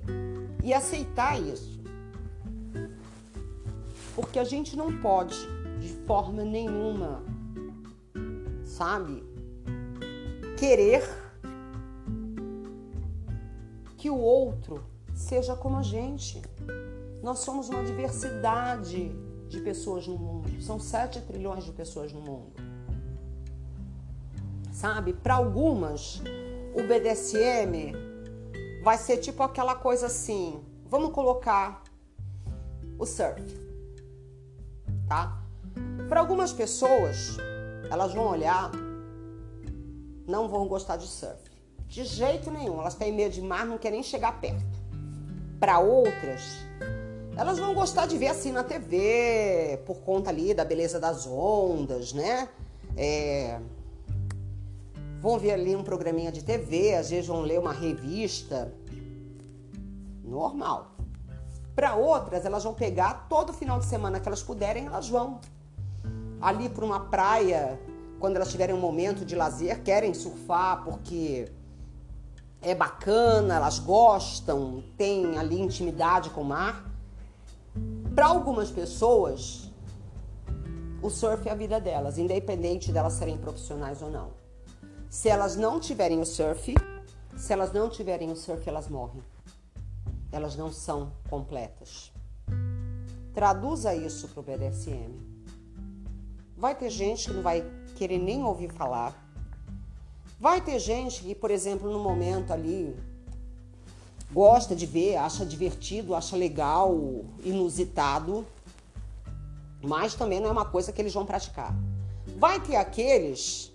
E aceitar isso. Porque a gente não pode, de forma nenhuma, sabe, querer que o outro seja como a gente. Nós somos uma diversidade de pessoas no mundo. São 7 trilhões de pessoas no mundo. Sabe? Para algumas, o BDSM vai ser tipo aquela coisa assim. Vamos colocar o surf. Tá? Para algumas pessoas, elas vão olhar não vão gostar de surf. De jeito nenhum. Elas têm medo de mar, não querem chegar perto. Para outras, elas vão gostar de ver assim na TV, por conta ali da beleza das ondas, né? É... Vão ver ali um programinha de TV, às vezes vão ler uma revista. Normal. Para outras, elas vão pegar todo final de semana que elas puderem, elas vão ali para uma praia quando elas tiverem um momento de lazer, querem surfar porque é bacana, elas gostam, têm ali intimidade com o mar. Para algumas pessoas, o surf é a vida delas, independente delas serem profissionais ou não. Se elas não tiverem o surf, se elas não tiverem o surf, elas morrem. Elas não são completas. Traduza isso para o BDSM. Vai ter gente que não vai querer nem ouvir falar. Vai ter gente que, por exemplo, no momento ali, gosta de ver, acha divertido, acha legal, inusitado, mas também não é uma coisa que eles vão praticar. Vai ter aqueles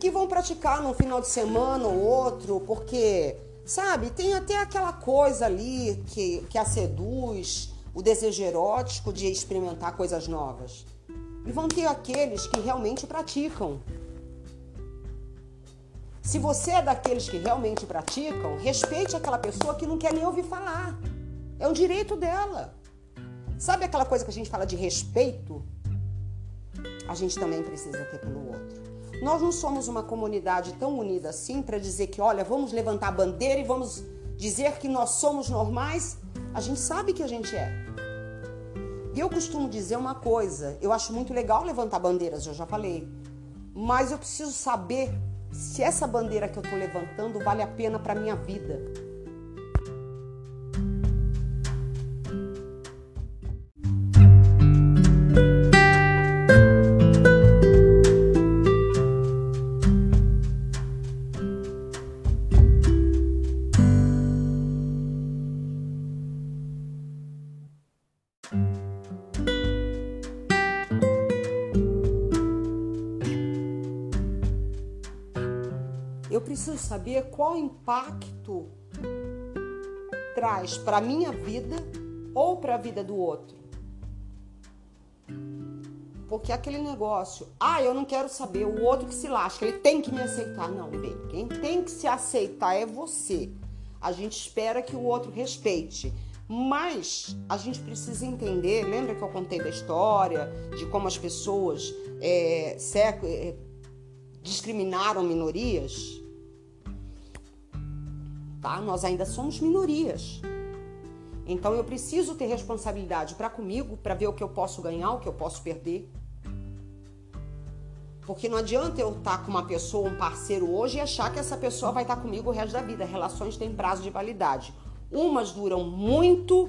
que vão praticar num final de semana ou outro, porque, sabe, tem até aquela coisa ali que, que a seduz, o desejo erótico de experimentar coisas novas. E vão ter aqueles que realmente praticam. Se você é daqueles que realmente praticam, respeite aquela pessoa que não quer nem ouvir falar. É um direito dela. Sabe aquela coisa que a gente fala de respeito? A gente também precisa ter pelo outro. Nós não somos uma comunidade tão unida assim para dizer que, olha, vamos levantar a bandeira e vamos dizer que nós somos normais. A gente sabe que a gente é. E eu costumo dizer uma coisa: eu acho muito legal levantar bandeiras, eu já falei. Mas eu preciso saber se essa bandeira que eu estou levantando vale a pena para minha vida. Qual impacto traz para minha vida ou para a vida do outro. Porque aquele negócio, ah, eu não quero saber, o outro que se lasca, ele tem que me aceitar. Não, bem, quem tem que se aceitar é você. A gente espera que o outro respeite. Mas a gente precisa entender, lembra que eu contei da história, de como as pessoas é, discriminaram minorias? Tá? Nós ainda somos minorias. Então eu preciso ter responsabilidade para comigo, para ver o que eu posso ganhar, o que eu posso perder. Porque não adianta eu estar tá com uma pessoa, um parceiro hoje e achar que essa pessoa vai estar tá comigo o resto da vida. Relações têm prazo de validade. Umas duram muito,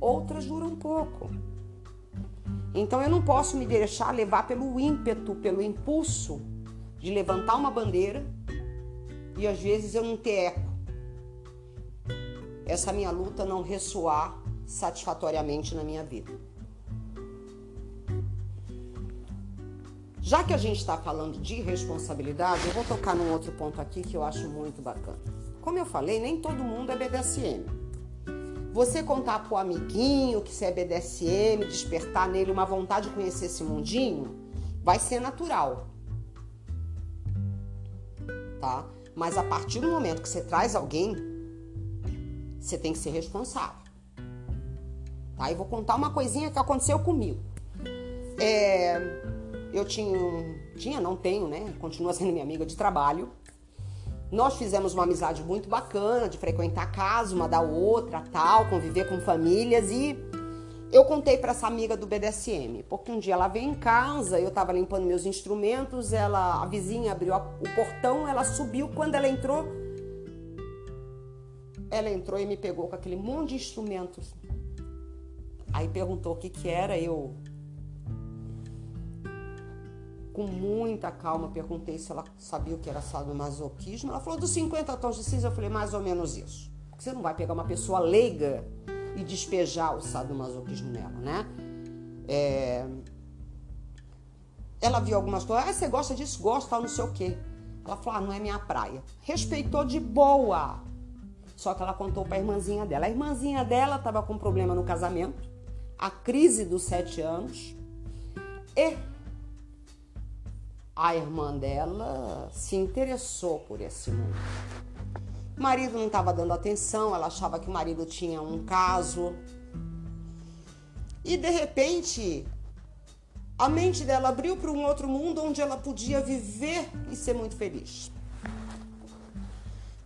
outras duram pouco. Então eu não posso me deixar levar pelo ímpeto, pelo impulso de levantar uma bandeira e às vezes eu não ter eco. Essa minha luta não ressoar satisfatoriamente na minha vida. Já que a gente está falando de responsabilidade, eu vou tocar num outro ponto aqui que eu acho muito bacana. Como eu falei, nem todo mundo é BDSM. Você contar pro amiguinho que você é BDSM, despertar nele uma vontade de conhecer esse mundinho, vai ser natural. Tá? Mas a partir do momento que você traz alguém, você tem que ser responsável. Tá? E vou contar uma coisinha que aconteceu comigo. É, eu tinha, tinha, não tenho, né? Continua sendo minha amiga de trabalho. Nós fizemos uma amizade muito bacana de frequentar casa uma da outra, tal, conviver com famílias e eu contei para essa amiga do BDSM, porque um dia ela veio em casa, eu estava limpando meus instrumentos, ela, a vizinha abriu a, o portão, ela subiu, quando ela entrou, ela entrou e me pegou com aquele monte de instrumentos. Aí perguntou o que que era, eu com muita calma, perguntei se ela sabia o que era sadomasoquismo. Ela falou dos 50 tons de cinza. Eu falei, mais ou menos isso. Porque você não vai pegar uma pessoa leiga e despejar o sadomasoquismo nela, né? É... Ela viu algumas coisas. Ah, você gosta disso? Gosta, tal, não sei o quê. Ela falou, ah, não é minha praia. Respeitou de boa. Só que ela contou para a irmãzinha dela. A irmãzinha dela estava com problema no casamento, a crise dos sete anos. E a irmã dela se interessou por esse mundo. O marido não estava dando atenção, ela achava que o marido tinha um caso. E de repente, a mente dela abriu para um outro mundo onde ela podia viver e ser muito feliz.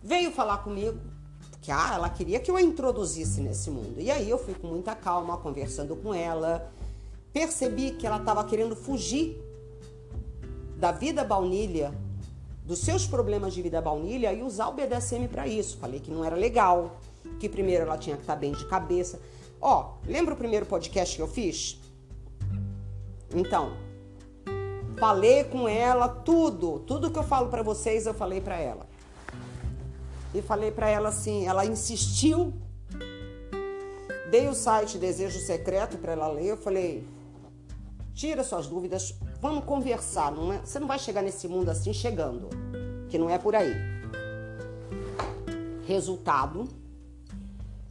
Veio falar comigo, porque ah, ela queria que eu a introduzisse nesse mundo. E aí eu fui com muita calma, conversando com ela. Percebi que ela estava querendo fugir da vida baunilha, dos seus problemas de vida baunilha e usar o BDSM para isso. Falei que não era legal, que primeiro ela tinha que estar tá bem de cabeça. Ó, lembra o primeiro podcast que eu fiz? Então, falei com ela tudo, tudo que eu falo para vocês eu falei para ela. E falei para ela assim, ela insistiu. Dei o site Desejo Secreto para ela ler, eu falei: "Tira suas dúvidas, Vamos conversar. Não é? Você não vai chegar nesse mundo assim chegando, que não é por aí. Resultado,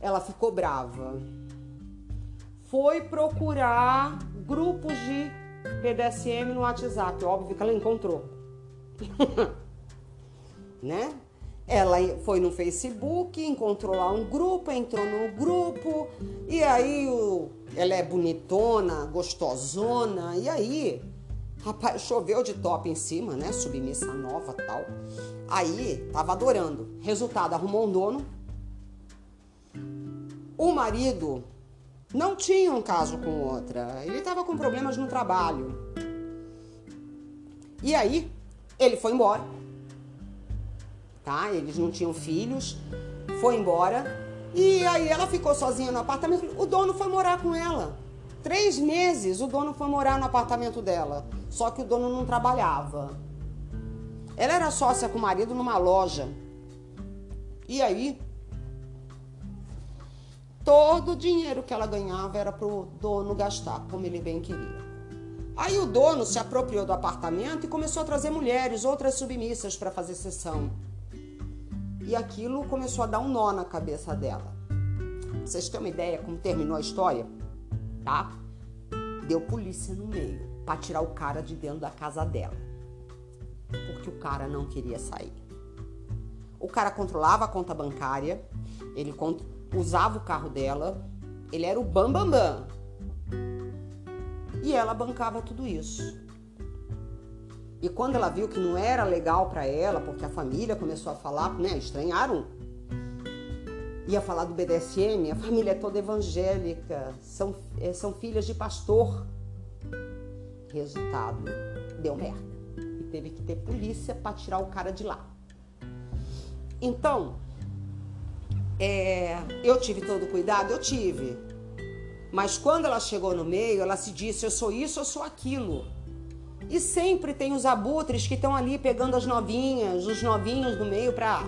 ela ficou brava. Foi procurar grupos de BDSM no WhatsApp. Óbvio que ela encontrou. né? Ela foi no Facebook, encontrou lá um grupo, entrou no grupo, e aí o, ela é bonitona, gostosona, e aí, rapaz, choveu de top em cima, né? Submissa nova tal. Aí, tava adorando. Resultado, arrumou um dono. O marido não tinha um caso com outra, ele tava com problemas no trabalho. E aí, ele foi embora tá? Eles não tinham filhos, foi embora. E aí ela ficou sozinha no apartamento. O dono foi morar com ela. Três meses o dono foi morar no apartamento dela. Só que o dono não trabalhava. Ela era sócia com o marido numa loja. E aí, todo o dinheiro que ela ganhava era pro dono gastar, como ele bem queria. Aí o dono se apropriou do apartamento e começou a trazer mulheres, outras submissas para fazer sessão. E aquilo começou a dar um nó na cabeça dela. Pra vocês terem uma ideia como terminou a história? Tá? Deu polícia no meio para tirar o cara de dentro da casa dela. Porque o cara não queria sair. O cara controlava a conta bancária, ele usava o carro dela, ele era o bambambam. Bam, bam. E ela bancava tudo isso. E quando ela viu que não era legal para ela, porque a família começou a falar, né, estranharam. Ia falar do BDSM, a família é toda evangélica, são, é, são filhas de pastor. Resultado, deu merda. E teve que ter polícia para tirar o cara de lá. Então, é, eu tive todo cuidado? Eu tive. Mas quando ela chegou no meio, ela se disse: eu sou isso, eu sou aquilo. E sempre tem os abutres que estão ali pegando as novinhas, os novinhos do meio para,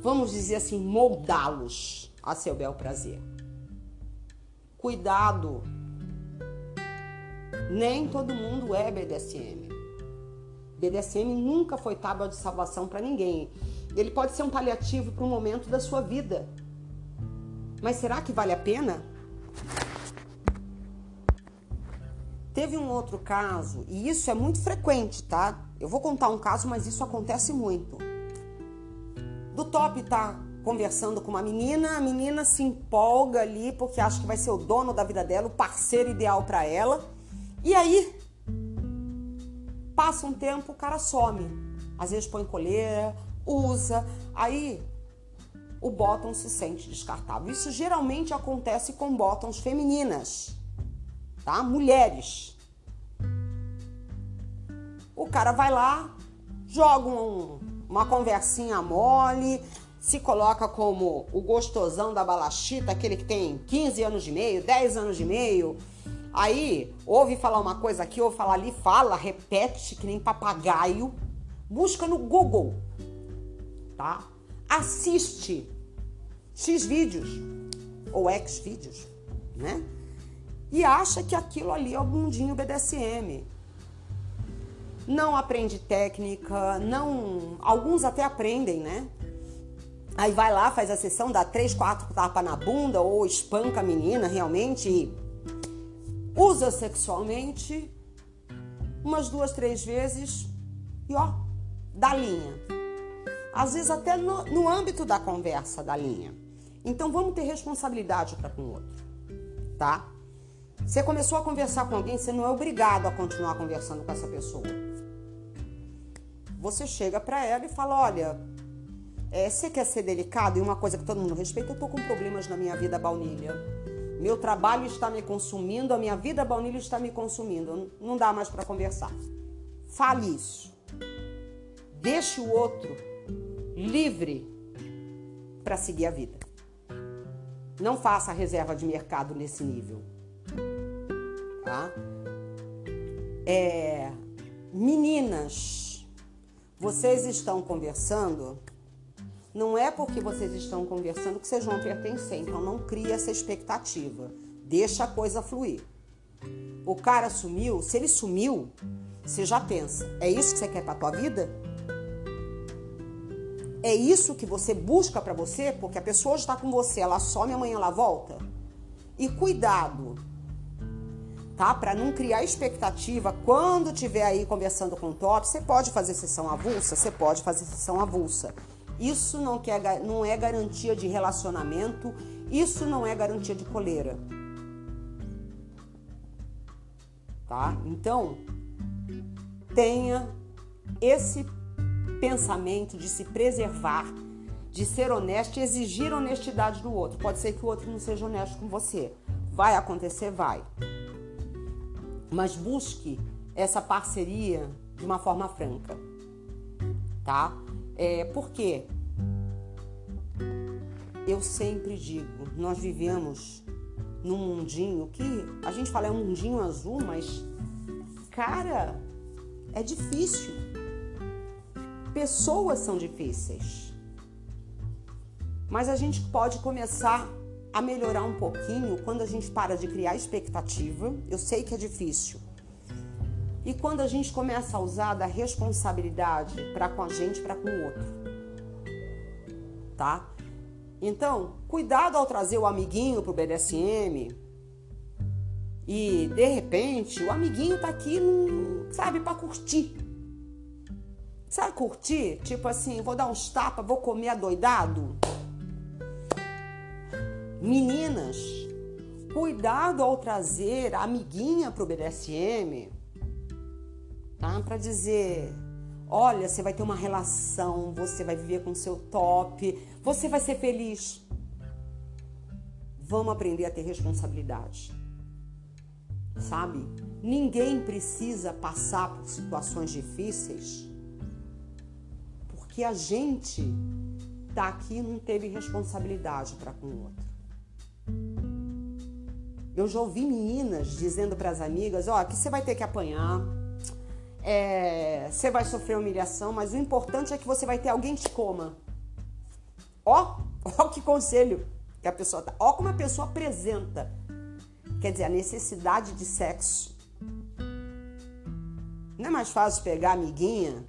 vamos dizer assim, moldá-los a seu bel prazer. Cuidado. Nem todo mundo é BDSM. BDSM nunca foi tábua de salvação para ninguém. Ele pode ser um paliativo para um momento da sua vida. Mas será que vale a pena? Teve um outro caso, e isso é muito frequente, tá? Eu vou contar um caso, mas isso acontece muito. Do top tá conversando com uma menina, a menina se empolga ali porque acha que vai ser o dono da vida dela, o parceiro ideal para ela. E aí passa um tempo, o cara some. Às vezes põe coleira, usa, aí o bottom se sente descartável. Isso geralmente acontece com bottoms femininas tá? Mulheres. O cara vai lá, joga um, uma conversinha mole, se coloca como o gostosão da balachita, aquele que tem 15 anos de meio, 10 anos de meio. Aí, ouve falar uma coisa aqui, ouve falar ali, fala, repete que nem papagaio. Busca no Google, tá? Assiste X vídeos ou X vídeos, né? E acha que aquilo ali é o bundinho BDSM. Não aprende técnica, não. Alguns até aprendem, né? Aí vai lá, faz a sessão, dá três, quatro tapas na bunda ou espanca a menina realmente e usa sexualmente umas duas, três vezes e ó, dá linha. Às vezes até no, no âmbito da conversa da linha. Então vamos ter responsabilidade para com o outro, tá? Você começou a conversar com alguém, você não é obrigado a continuar conversando com essa pessoa. Você chega para ela e fala: Olha, é, você quer ser delicado? E uma coisa que todo mundo respeita: eu tô com problemas na minha vida baunilha. Meu trabalho está me consumindo, a minha vida baunilha está me consumindo. Não dá mais para conversar. Fale isso. Deixe o outro livre para seguir a vida. Não faça reserva de mercado nesse nível tá? É, meninas, vocês estão conversando, não é porque vocês estão conversando que vocês vão pertencer, então não cria essa expectativa. Deixa a coisa fluir. O cara sumiu, se ele sumiu, você já pensa, é isso que você quer para tua vida? É isso que você busca para você? Porque a pessoa está com você, ela some, amanhã ela volta? E cuidado, tá? Para não criar expectativa, quando tiver aí conversando com o top, você pode fazer sessão avulsa, você pode fazer sessão avulsa. Isso não, quer, não é garantia de relacionamento, isso não é garantia de coleira. Tá? Então, tenha esse pensamento de se preservar, de ser honesto e exigir honestidade do outro. Pode ser que o outro não seja honesto com você. Vai acontecer, vai. Mas busque essa parceria de uma forma franca, tá? É, por quê? Eu sempre digo, nós vivemos num mundinho que a gente fala é um mundinho azul, mas cara, é difícil. Pessoas são difíceis. Mas a gente pode começar a melhorar um pouquinho quando a gente para de criar expectativa. Eu sei que é difícil. E quando a gente começa a usar da responsabilidade para com a gente, para com o outro. Tá? Então, cuidado ao trazer o amiguinho pro BDSM. E de repente, o amiguinho tá aqui, sabe, para curtir. Sabe curtir? Tipo assim, vou dar uns tapas, vou comer adoidado. Meninas, cuidado ao trazer a amiguinha pro BDSM, tá? Para dizer, olha, você vai ter uma relação, você vai viver com seu top, você vai ser feliz. Vamos aprender a ter responsabilidade. Sabe? Ninguém precisa passar por situações difíceis porque a gente tá aqui não teve responsabilidade para com o outro. Eu já ouvi meninas dizendo para as amigas: Ó, oh, que você vai ter que apanhar, é, você vai sofrer humilhação, mas o importante é que você vai ter alguém que te coma. Ó, ó que conselho que a pessoa tá. Ó como a pessoa apresenta. Quer dizer, a necessidade de sexo. Não é mais fácil pegar a amiguinha,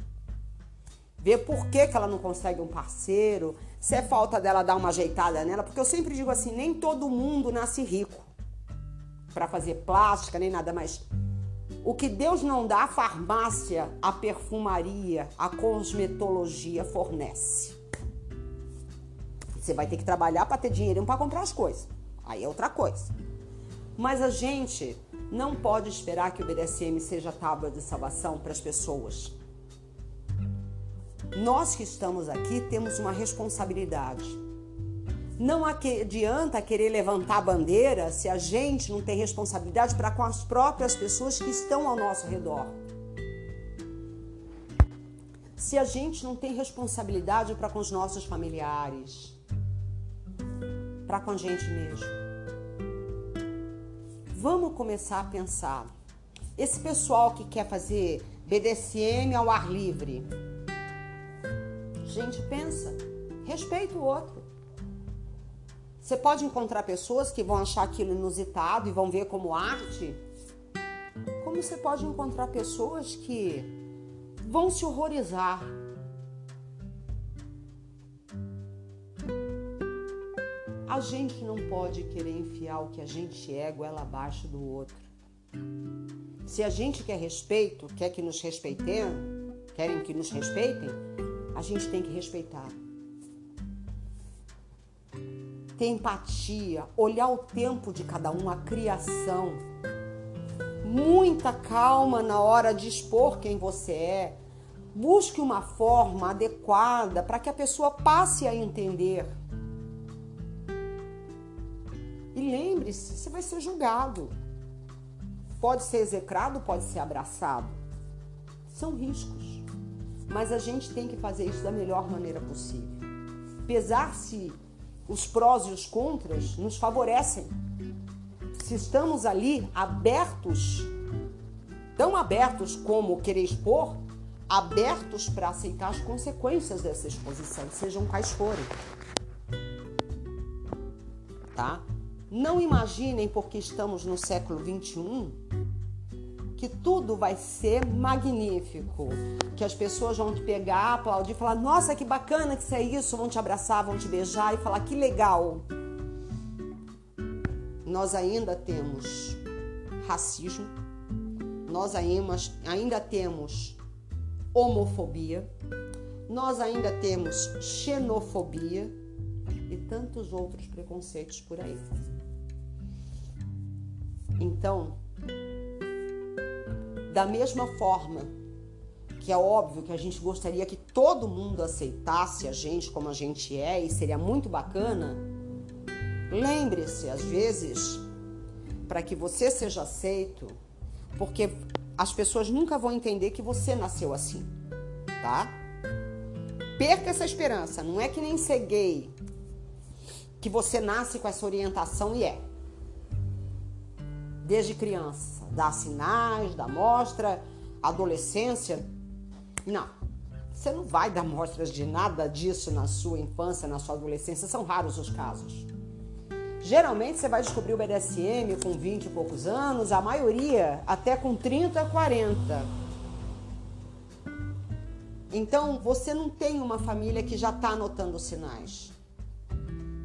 ver por que, que ela não consegue um parceiro, se é falta dela dar uma ajeitada nela, porque eu sempre digo assim, nem todo mundo nasce rico para fazer plástica nem nada, mas o que Deus não dá, a farmácia, a perfumaria, a cosmetologia fornece. Você vai ter que trabalhar para ter dinheiro para comprar as coisas. Aí é outra coisa. Mas a gente não pode esperar que o BDSM seja a tábua de salvação para as pessoas. Nós que estamos aqui temos uma responsabilidade. Não adianta querer levantar a bandeira se a gente não tem responsabilidade para com as próprias pessoas que estão ao nosso redor. Se a gente não tem responsabilidade para com os nossos familiares, para com a gente mesmo. Vamos começar a pensar. Esse pessoal que quer fazer BDSM ao ar livre. Gente, pensa. Respeita o outro. Você pode encontrar pessoas que vão achar aquilo inusitado e vão ver como arte. Como você pode encontrar pessoas que vão se horrorizar. A gente não pode querer enfiar o que a gente é goela abaixo do outro. Se a gente quer respeito, quer que nos respeitem, querem que nos respeitem, a gente tem que respeitar ter empatia, olhar o tempo de cada um, a criação. Muita calma na hora de expor quem você é. Busque uma forma adequada para que a pessoa passe a entender. E lembre-se, você vai ser julgado. Pode ser execrado, pode ser abraçado. São riscos. Mas a gente tem que fazer isso da melhor maneira possível. Pesar-se os prós e os contras nos favorecem. Se estamos ali abertos, tão abertos como querer expor, abertos para aceitar as consequências dessa exposição, sejam quais forem. Tá? Não imaginem, porque estamos no século 21, que tudo vai ser magnífico, que as pessoas vão te pegar, aplaudir, falar: "Nossa, que bacana que isso é isso", vão te abraçar, vão te beijar e falar: "Que legal". Nós ainda temos racismo, nós ainda temos homofobia, nós ainda temos xenofobia e tantos outros preconceitos por aí. Então, da mesma forma que é óbvio que a gente gostaria que todo mundo aceitasse a gente como a gente é e seria muito bacana, lembre-se, às vezes, para que você seja aceito, porque as pessoas nunca vão entender que você nasceu assim, tá? Perca essa esperança, não é que nem ser gay, que você nasce com essa orientação e é. Desde criança, dá sinais, dá mostra, adolescência, não. Você não vai dar mostras de nada disso na sua infância, na sua adolescência, são raros os casos. Geralmente você vai descobrir o BDSM com 20 e poucos anos, a maioria até com 30, 40. Então você não tem uma família que já está anotando sinais.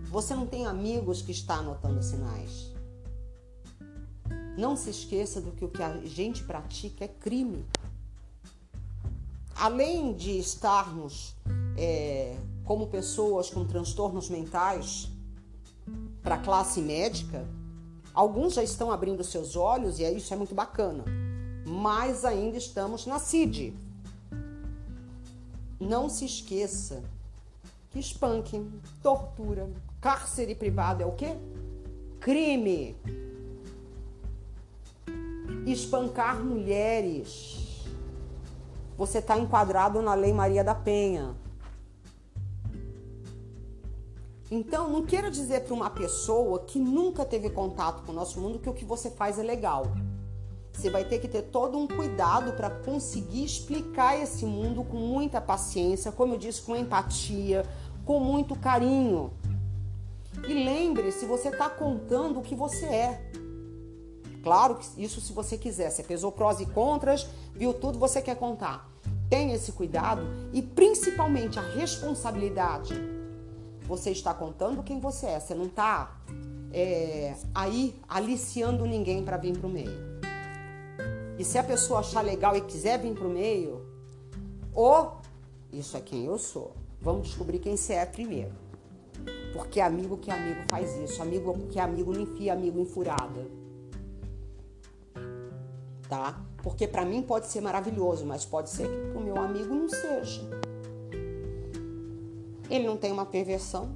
Você não tem amigos que está anotando sinais. Não se esqueça do que o que a gente pratica é crime além de estarmos é, como pessoas com transtornos mentais para a classe médica, alguns já estão abrindo seus olhos e isso é muito bacana, mas ainda estamos na CID. Não se esqueça que spanking, tortura, cárcere privado é o quê? Crime. Espancar mulheres você está enquadrado na Lei Maria da Penha. Então, não queira dizer para uma pessoa que nunca teve contato com o nosso mundo que o que você faz é legal. Você vai ter que ter todo um cuidado para conseguir explicar esse mundo com muita paciência, como eu disse, com empatia, com muito carinho. E lembre-se, você está contando o que você é. Claro que isso se você quiser. Você pesou prós e contras, viu tudo, você quer contar. Tenha esse cuidado e principalmente a responsabilidade. Você está contando quem você é. Você não está é, aí aliciando ninguém para vir para o meio. E se a pessoa achar legal e quiser vir para o meio, ou isso é quem eu sou. Vamos descobrir quem você é primeiro. Porque amigo que amigo faz isso. Amigo que amigo não enfia amigo em furada tá? Porque para mim pode ser maravilhoso, mas pode ser que pro meu amigo não seja. Ele não tem uma perversão.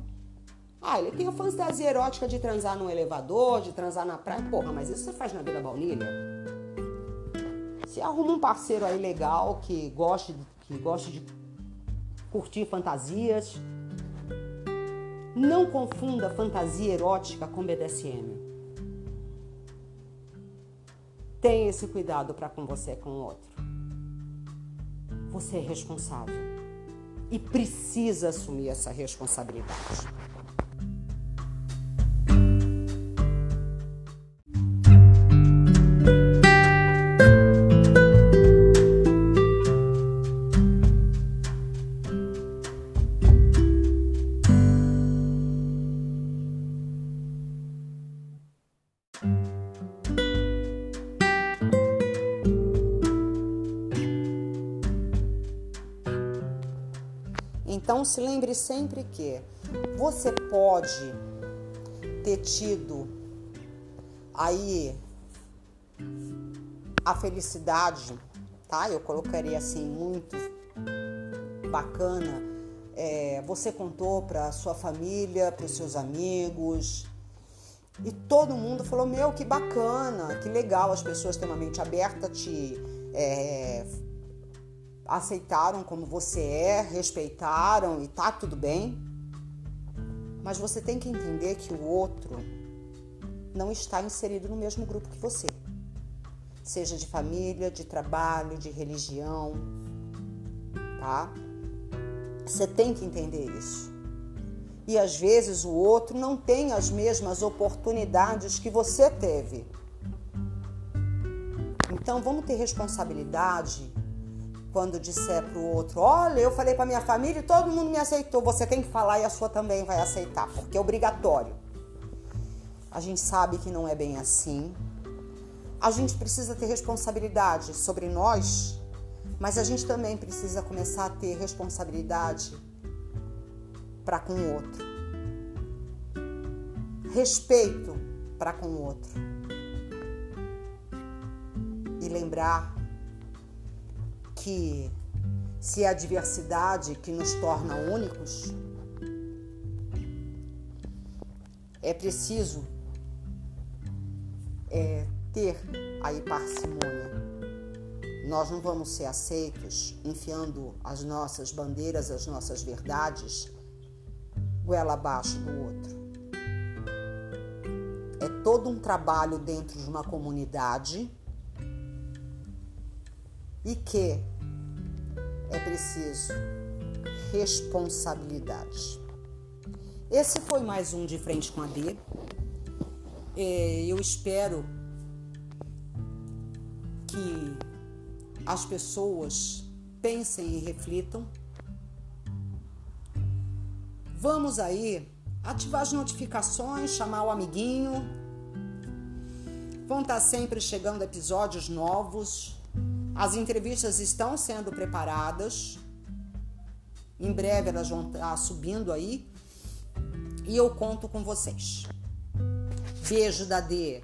Ah, ele tem a fantasia erótica de transar no elevador, de transar na praia. Porra, mas isso você faz na vida baunilha? Se arruma um parceiro aí legal que goste, que goste de curtir fantasias. Não confunda fantasia erótica com BDSM. Tenha esse cuidado para com você e com o outro. Você é responsável e precisa assumir essa responsabilidade. Então se lembre sempre que você pode ter tido aí a felicidade, tá? Eu colocaria assim muito bacana. É, você contou para sua família, para os seus amigos, e todo mundo falou: Meu, que bacana, que legal as pessoas têm uma mente aberta, te é, aceitaram como você é, respeitaram e tá tudo bem. Mas você tem que entender que o outro não está inserido no mesmo grupo que você. Seja de família, de trabalho, de religião, tá? Você tem que entender isso. E às vezes o outro não tem as mesmas oportunidades que você teve. Então vamos ter responsabilidade quando disser para o outro: Olha, eu falei para minha família e todo mundo me aceitou. Você tem que falar e a sua também vai aceitar, porque é obrigatório. A gente sabe que não é bem assim. a gente precisa ter responsabilidade sobre nós, mas a gente também precisa começar a ter responsabilidade para com o outro. Respeito para com o outro. E lembrar que se é a diversidade que nos torna únicos, é preciso é, ter aí parcimônia. Nós não vamos ser aceitos enfiando as nossas bandeiras, as nossas verdades, goela abaixo do outro. É todo um trabalho dentro de uma comunidade e que é preciso responsabilidade. Esse foi mais um de frente com a D. É, eu espero que as pessoas pensem e reflitam. Vamos aí ativar as notificações, chamar o amiguinho. Vão estar sempre chegando episódios novos. As entrevistas estão sendo preparadas. Em breve elas vão estar subindo aí. E eu conto com vocês. Beijo da D.